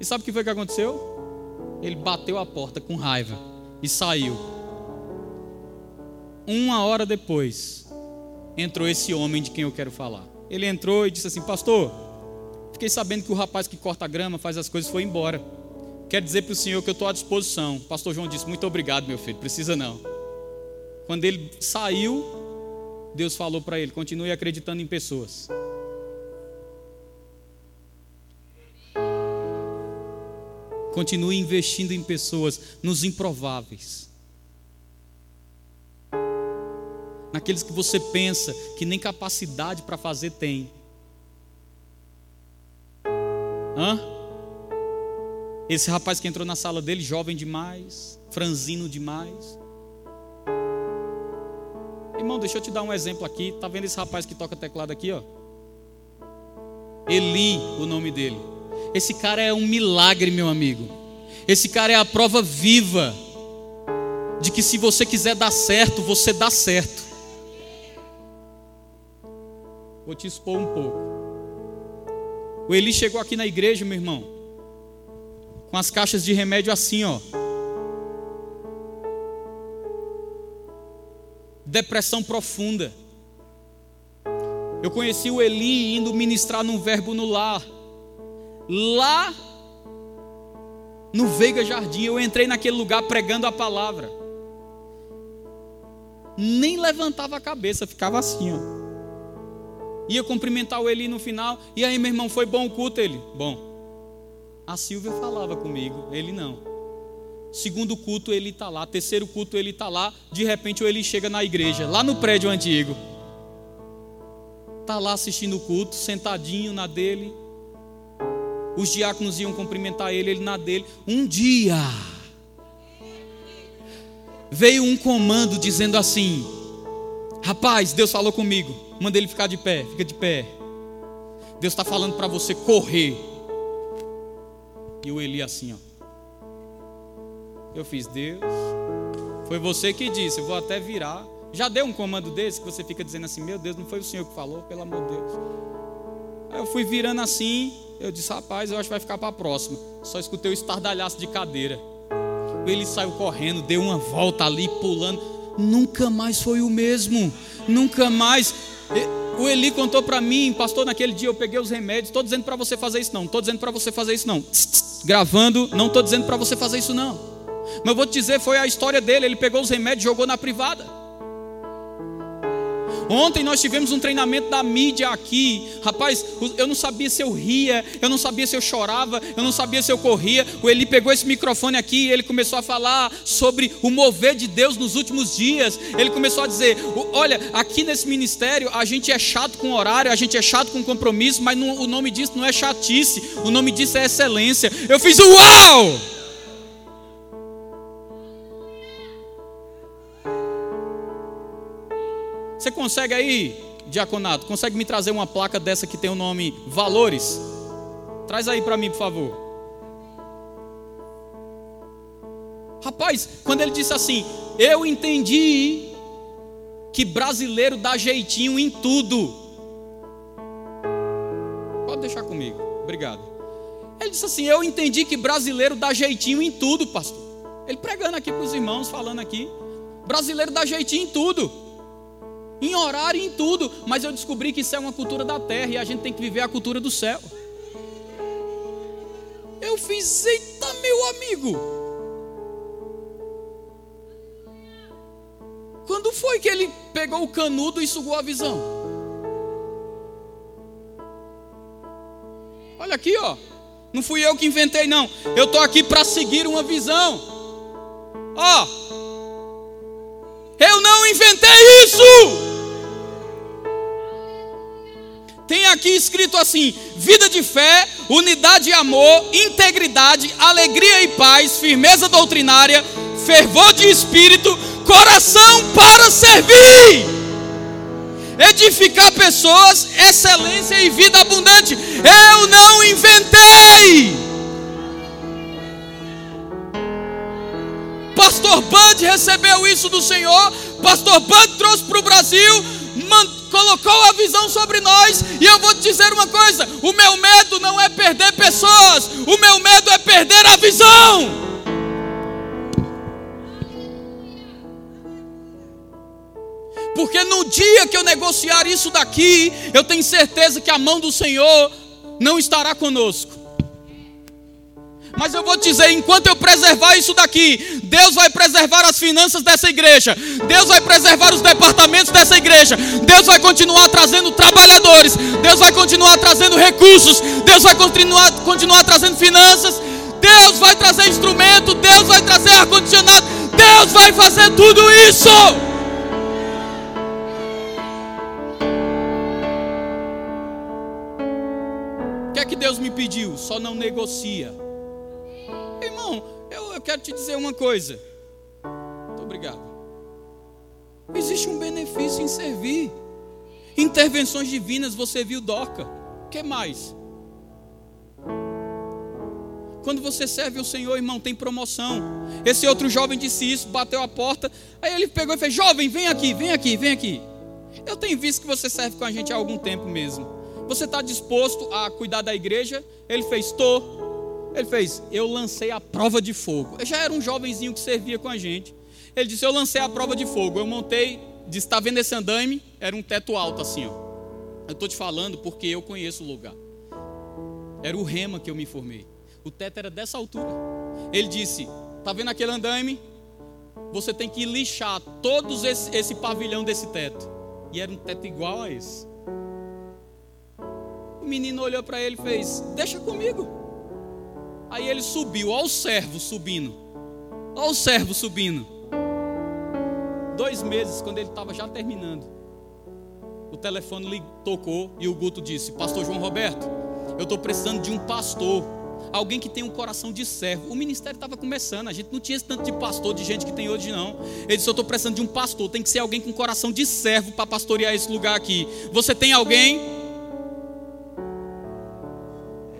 E sabe o que foi que aconteceu? Ele bateu a porta com raiva e saiu. Uma hora depois, entrou esse homem de quem eu quero falar. Ele entrou e disse assim: Pastor, fiquei sabendo que o rapaz que corta a grama, faz as coisas, foi embora. Quero dizer para o senhor que eu estou à disposição. Pastor João disse: Muito obrigado, meu filho, precisa não. Quando ele saiu, Deus falou para ele: Continue acreditando em pessoas. Continue investindo em pessoas, nos improváveis. Naqueles que você pensa que nem capacidade para fazer tem. Hã? Esse rapaz que entrou na sala dele, jovem demais, franzino demais. Irmão, deixa eu te dar um exemplo aqui. Tá vendo esse rapaz que toca teclado aqui, ó? Eli, o nome dele. Esse cara é um milagre, meu amigo. Esse cara é a prova viva de que se você quiser dar certo, você dá certo. Vou te expor um pouco. O Eli chegou aqui na igreja, meu irmão, com as caixas de remédio assim, ó. Depressão profunda. Eu conheci o Eli indo ministrar num verbo no lar lá no Veiga Jardim, eu entrei naquele lugar pregando a palavra. Nem levantava a cabeça, ficava assim, ó. Ia cumprimentar o Eli no final. E aí, meu irmão, foi bom o culto? Ele, bom. A Silvia falava comigo, ele não. Segundo culto, ele está lá. Terceiro culto, ele está lá. De repente, o Eli chega na igreja, lá no prédio antigo. Está lá assistindo o culto, sentadinho na dele. Os diáconos iam cumprimentar ele, ele na dele. Um dia veio um comando dizendo assim: Rapaz, Deus falou comigo. Manda ele ficar de pé, fica de pé. Deus está falando para você correr. E o Eli assim, ó. Eu fiz, Deus, foi você que disse, eu vou até virar. Já deu um comando desse que você fica dizendo assim, meu Deus, não foi o Senhor que falou, pelo amor de Deus. Aí eu fui virando assim, eu disse, rapaz, eu acho que vai ficar para a próxima. Só escutei o estardalhaço de cadeira. Ele saiu correndo, deu uma volta ali, pulando. Nunca mais foi o mesmo. Nunca mais. O Eli contou para mim, pastor, naquele dia eu peguei os remédios. Estou dizendo para você fazer isso não. Estou dizendo para você fazer isso não. Gravando, não estou dizendo para você fazer isso não. Mas eu vou te dizer, foi a história dele. Ele pegou os remédios jogou na privada. Ontem nós tivemos um treinamento da mídia aqui. Rapaz, eu não sabia se eu ria, eu não sabia se eu chorava, eu não sabia se eu corria. O Eli pegou esse microfone aqui e ele começou a falar sobre o mover de Deus nos últimos dias. Ele começou a dizer: Olha, aqui nesse ministério a gente é chato com horário, a gente é chato com compromisso, mas não, o nome disso não é chatice, o nome disso é excelência. Eu fiz uau! Consegue aí, diaconato, consegue me trazer uma placa dessa que tem o nome Valores? Traz aí para mim, por favor. Rapaz, quando ele disse assim, eu entendi que brasileiro dá jeitinho em tudo. Pode deixar comigo, obrigado. Ele disse assim: Eu entendi que brasileiro dá jeitinho em tudo, pastor. Ele pregando aqui para os irmãos, falando aqui. Brasileiro dá jeitinho em tudo em horário em tudo, mas eu descobri que isso é uma cultura da terra e a gente tem que viver a cultura do céu. Eu fiz, eita, meu amigo. Quando foi que ele pegou o canudo e sugou a visão? Olha aqui, ó. Não fui eu que inventei, não. Eu estou aqui para seguir uma visão. Ó. Eu não inventei isso. Tem aqui escrito assim: vida de fé, unidade e amor, integridade, alegria e paz, firmeza doutrinária, fervor de espírito, coração para servir, edificar pessoas, excelência e vida abundante. Eu não inventei. Pastor Band recebeu isso do Senhor. Pastor Band trouxe para o Brasil colocou a visão sobre nós, e eu vou te dizer uma coisa: o meu medo não é perder pessoas, o meu medo é perder a visão. Porque no dia que eu negociar isso daqui, eu tenho certeza que a mão do Senhor não estará conosco. Mas eu vou te dizer, enquanto eu preservar isso daqui, Deus vai preservar as finanças dessa igreja, Deus vai preservar os departamentos dessa igreja, Deus vai continuar trazendo trabalhadores, Deus vai continuar trazendo recursos, Deus vai continuar, continuar trazendo finanças, Deus vai trazer instrumento, Deus vai trazer ar-condicionado, Deus vai fazer tudo isso. O que é que Deus me pediu? Só não negocia. Irmão, eu, eu quero te dizer uma coisa. Muito obrigado. Existe um benefício em servir. Intervenções divinas, você viu Doca. O que mais? Quando você serve o Senhor, irmão, tem promoção. Esse outro jovem disse isso, bateu a porta. Aí ele pegou e fez: Jovem, vem aqui, vem aqui, vem aqui. Eu tenho visto que você serve com a gente há algum tempo mesmo. Você está disposto a cuidar da igreja? Ele fez: Estou. Ele fez, eu lancei a prova de fogo. Eu já era um jovenzinho que servia com a gente. Ele disse, eu lancei a prova de fogo. Eu montei, disse, está vendo esse andaime? Era um teto alto assim, ó. Eu estou te falando porque eu conheço o lugar. Era o rema que eu me formei. O teto era dessa altura. Ele disse, está vendo aquele andaime? Você tem que lixar todos esse, esse pavilhão desse teto. E era um teto igual a esse. O menino olhou para ele e fez: Deixa comigo. Aí ele subiu, olha o servo subindo. Olha o servo subindo. Dois meses, quando ele estava já terminando, o telefone lhe tocou e o Guto disse: Pastor João Roberto, eu estou precisando de um pastor. alguém que tem um coração de servo. O ministério estava começando, a gente não tinha esse tanto de pastor, de gente que tem hoje, não. Ele disse: Eu estou precisando de um pastor, tem que ser alguém com coração de servo para pastorear esse lugar aqui. Você tem alguém?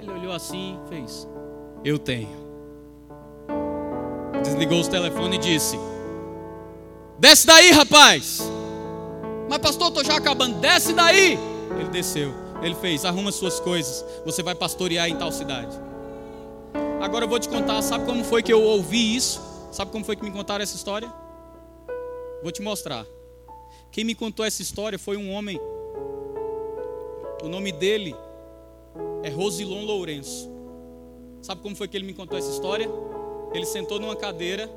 Ele olhou assim e fez: Eu tenho. Desligou os telefones e disse: Desce daí, rapaz. Mas, pastor, estou já acabando. Desce daí. Ele desceu. Ele fez: Arruma suas coisas. Você vai pastorear em tal cidade. Agora eu vou te contar. Sabe como foi que eu ouvi isso? Sabe como foi que me contaram essa história? Vou te mostrar. Quem me contou essa história foi um homem. O nome dele é Rosilon Lourenço. Sabe como foi que ele me contou essa história? Ele sentou numa cadeira,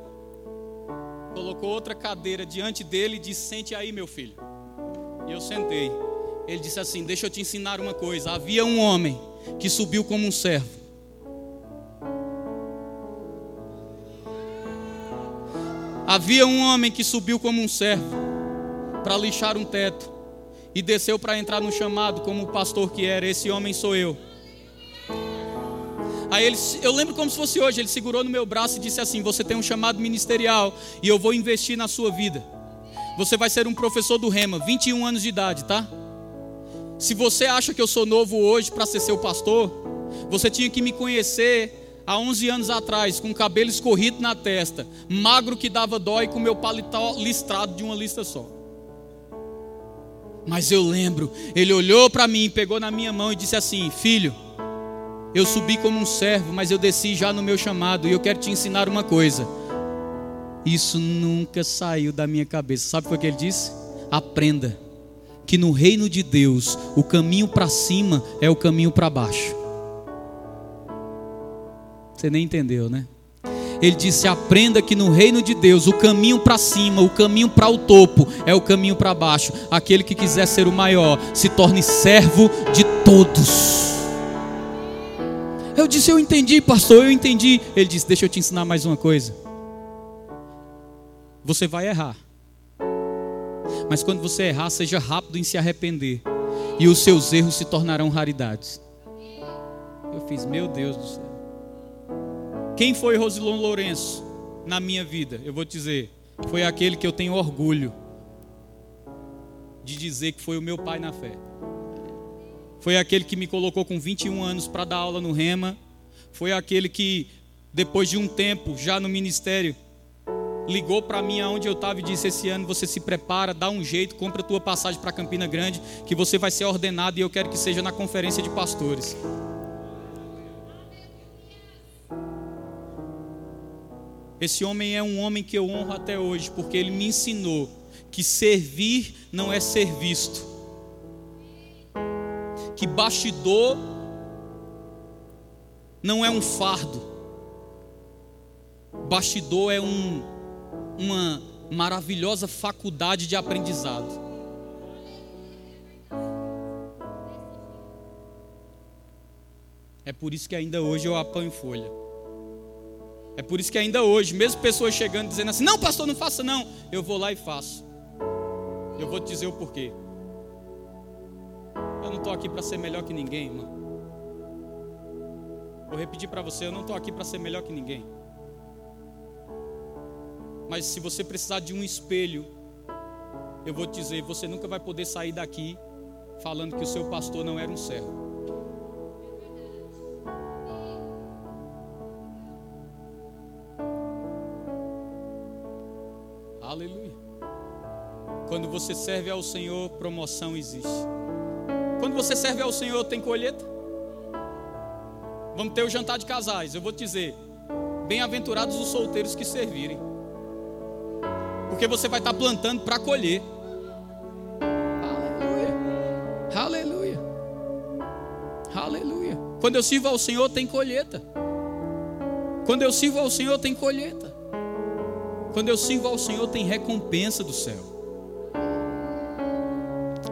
colocou outra cadeira diante dele e disse: Sente aí, meu filho. E eu sentei. Ele disse assim: Deixa eu te ensinar uma coisa. Havia um homem que subiu como um servo. Havia um homem que subiu como um servo para lixar um teto e desceu para entrar no chamado como o pastor que era. Esse homem sou eu. Aí ele, eu lembro como se fosse hoje, ele segurou no meu braço e disse assim: Você tem um chamado ministerial e eu vou investir na sua vida. Você vai ser um professor do Rema, 21 anos de idade, tá? Se você acha que eu sou novo hoje para ser seu pastor, você tinha que me conhecer há 11 anos atrás, com cabelo escorrido na testa, magro que dava dó e com meu paletó listrado de uma lista só. Mas eu lembro, ele olhou para mim, pegou na minha mão e disse assim: Filho, eu subi como um servo, mas eu desci já no meu chamado. E eu quero te ensinar uma coisa. Isso nunca saiu da minha cabeça. Sabe o que ele disse? Aprenda que no reino de Deus o caminho para cima é o caminho para baixo. Você nem entendeu, né? Ele disse: aprenda que no reino de Deus o caminho para cima, o caminho para o topo é o caminho para baixo. Aquele que quiser ser o maior se torne servo de todos. Eu disse: Eu entendi, pastor, eu entendi. Ele disse: Deixa eu te ensinar mais uma coisa. Você vai errar. Mas quando você errar, seja rápido em se arrepender. E os seus erros se tornarão raridades. Eu fiz, meu Deus do céu. Quem foi Rosilon Lourenço na minha vida? Eu vou te dizer, foi aquele que eu tenho orgulho de dizer que foi o meu pai na fé. Foi aquele que me colocou com 21 anos para dar aula no Rema. Foi aquele que, depois de um tempo, já no ministério, ligou para mim aonde eu estava e disse: Esse ano você se prepara, dá um jeito, compra a tua passagem para Campina Grande, que você vai ser ordenado e eu quero que seja na conferência de pastores. Esse homem é um homem que eu honro até hoje, porque ele me ensinou que servir não é ser visto que bastidor não é um fardo, bastidor é um, uma maravilhosa faculdade de aprendizado. É por isso que ainda hoje eu apanho folha. É por isso que ainda hoje, mesmo pessoas chegando dizendo assim: não, pastor, não faça não, eu vou lá e faço. Eu vou te dizer o porquê. Não estou aqui para ser melhor que ninguém, irmão. Vou repetir para você: eu não estou aqui para ser melhor que ninguém. Mas se você precisar de um espelho, eu vou te dizer: você nunca vai poder sair daqui falando que o seu pastor não era um servo. Aleluia. Quando você serve ao Senhor, promoção existe. Quando você serve ao Senhor, tem colheita? Vamos ter o jantar de casais. Eu vou te dizer: bem-aventurados os solteiros que servirem, porque você vai estar plantando para colher. Aleluia, aleluia, aleluia. Quando eu sirvo ao Senhor, tem colheita. Quando eu sirvo ao Senhor, tem colheita. Quando eu sirvo ao Senhor, tem recompensa do céu.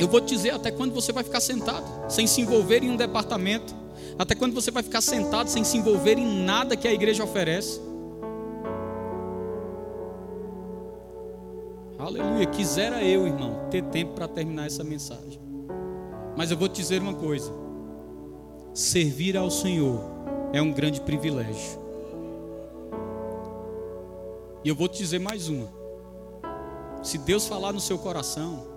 Eu vou te dizer até quando você vai ficar sentado, sem se envolver em um departamento, até quando você vai ficar sentado sem se envolver em nada que a igreja oferece. Aleluia, quisera eu, irmão, ter tempo para terminar essa mensagem. Mas eu vou te dizer uma coisa: servir ao Senhor é um grande privilégio. E eu vou te dizer mais uma. Se Deus falar no seu coração,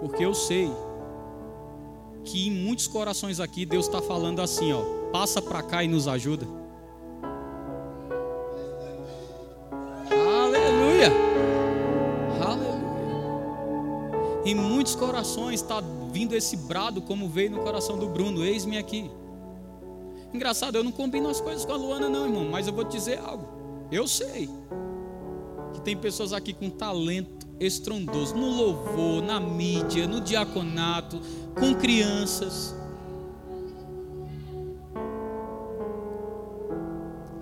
porque eu sei que em muitos corações aqui Deus está falando assim, ó, passa para cá e nos ajuda. Aleluia, aleluia. Em muitos corações está vindo esse brado como veio no coração do Bruno, eis-me aqui. Engraçado, eu não combino as coisas com a Luana, não, irmão, mas eu vou te dizer algo. Eu sei que tem pessoas aqui com talento estrondoso no louvor, na mídia, no diaconato, com crianças.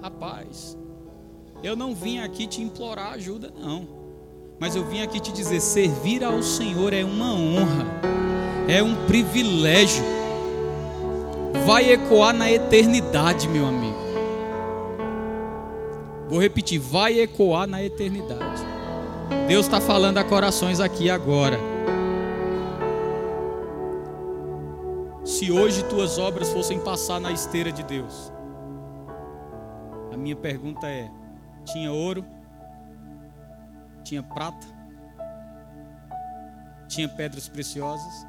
Rapaz, eu não vim aqui te implorar ajuda, não. Mas eu vim aqui te dizer: servir ao Senhor é uma honra, é um privilégio. Vai ecoar na eternidade, meu amigo. Vou repetir: vai ecoar na eternidade. Deus está falando a corações aqui agora. Se hoje tuas obras fossem passar na esteira de Deus, a minha pergunta é: tinha ouro? Tinha prata? Tinha pedras preciosas?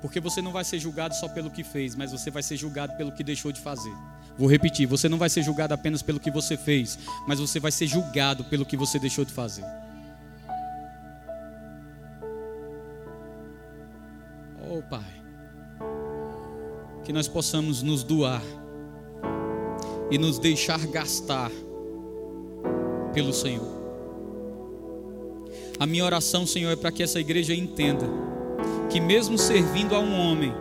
Porque você não vai ser julgado só pelo que fez, mas você vai ser julgado pelo que deixou de fazer. Vou repetir: você não vai ser julgado apenas pelo que você fez, mas você vai ser julgado pelo que você deixou de fazer. Oh, Pai, que nós possamos nos doar e nos deixar gastar pelo Senhor. A minha oração, Senhor, é para que essa igreja entenda que, mesmo servindo a um homem,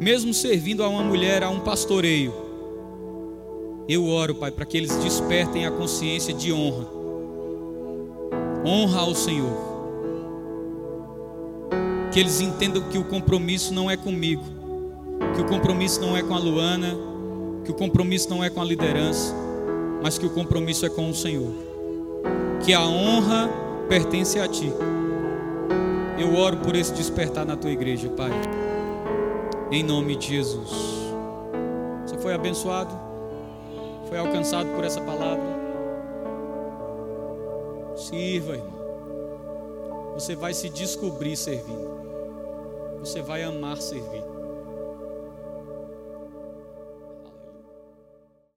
mesmo servindo a uma mulher, a um pastoreio, eu oro, Pai, para que eles despertem a consciência de honra, honra ao Senhor, que eles entendam que o compromisso não é comigo, que o compromisso não é com a Luana, que o compromisso não é com a liderança, mas que o compromisso é com o Senhor, que a honra pertence a Ti. Eu oro por esse despertar na tua igreja, Pai em nome de Jesus. Você foi abençoado? Foi alcançado por essa palavra? Sirva, irmão. Você vai se descobrir servindo. Você vai amar servir.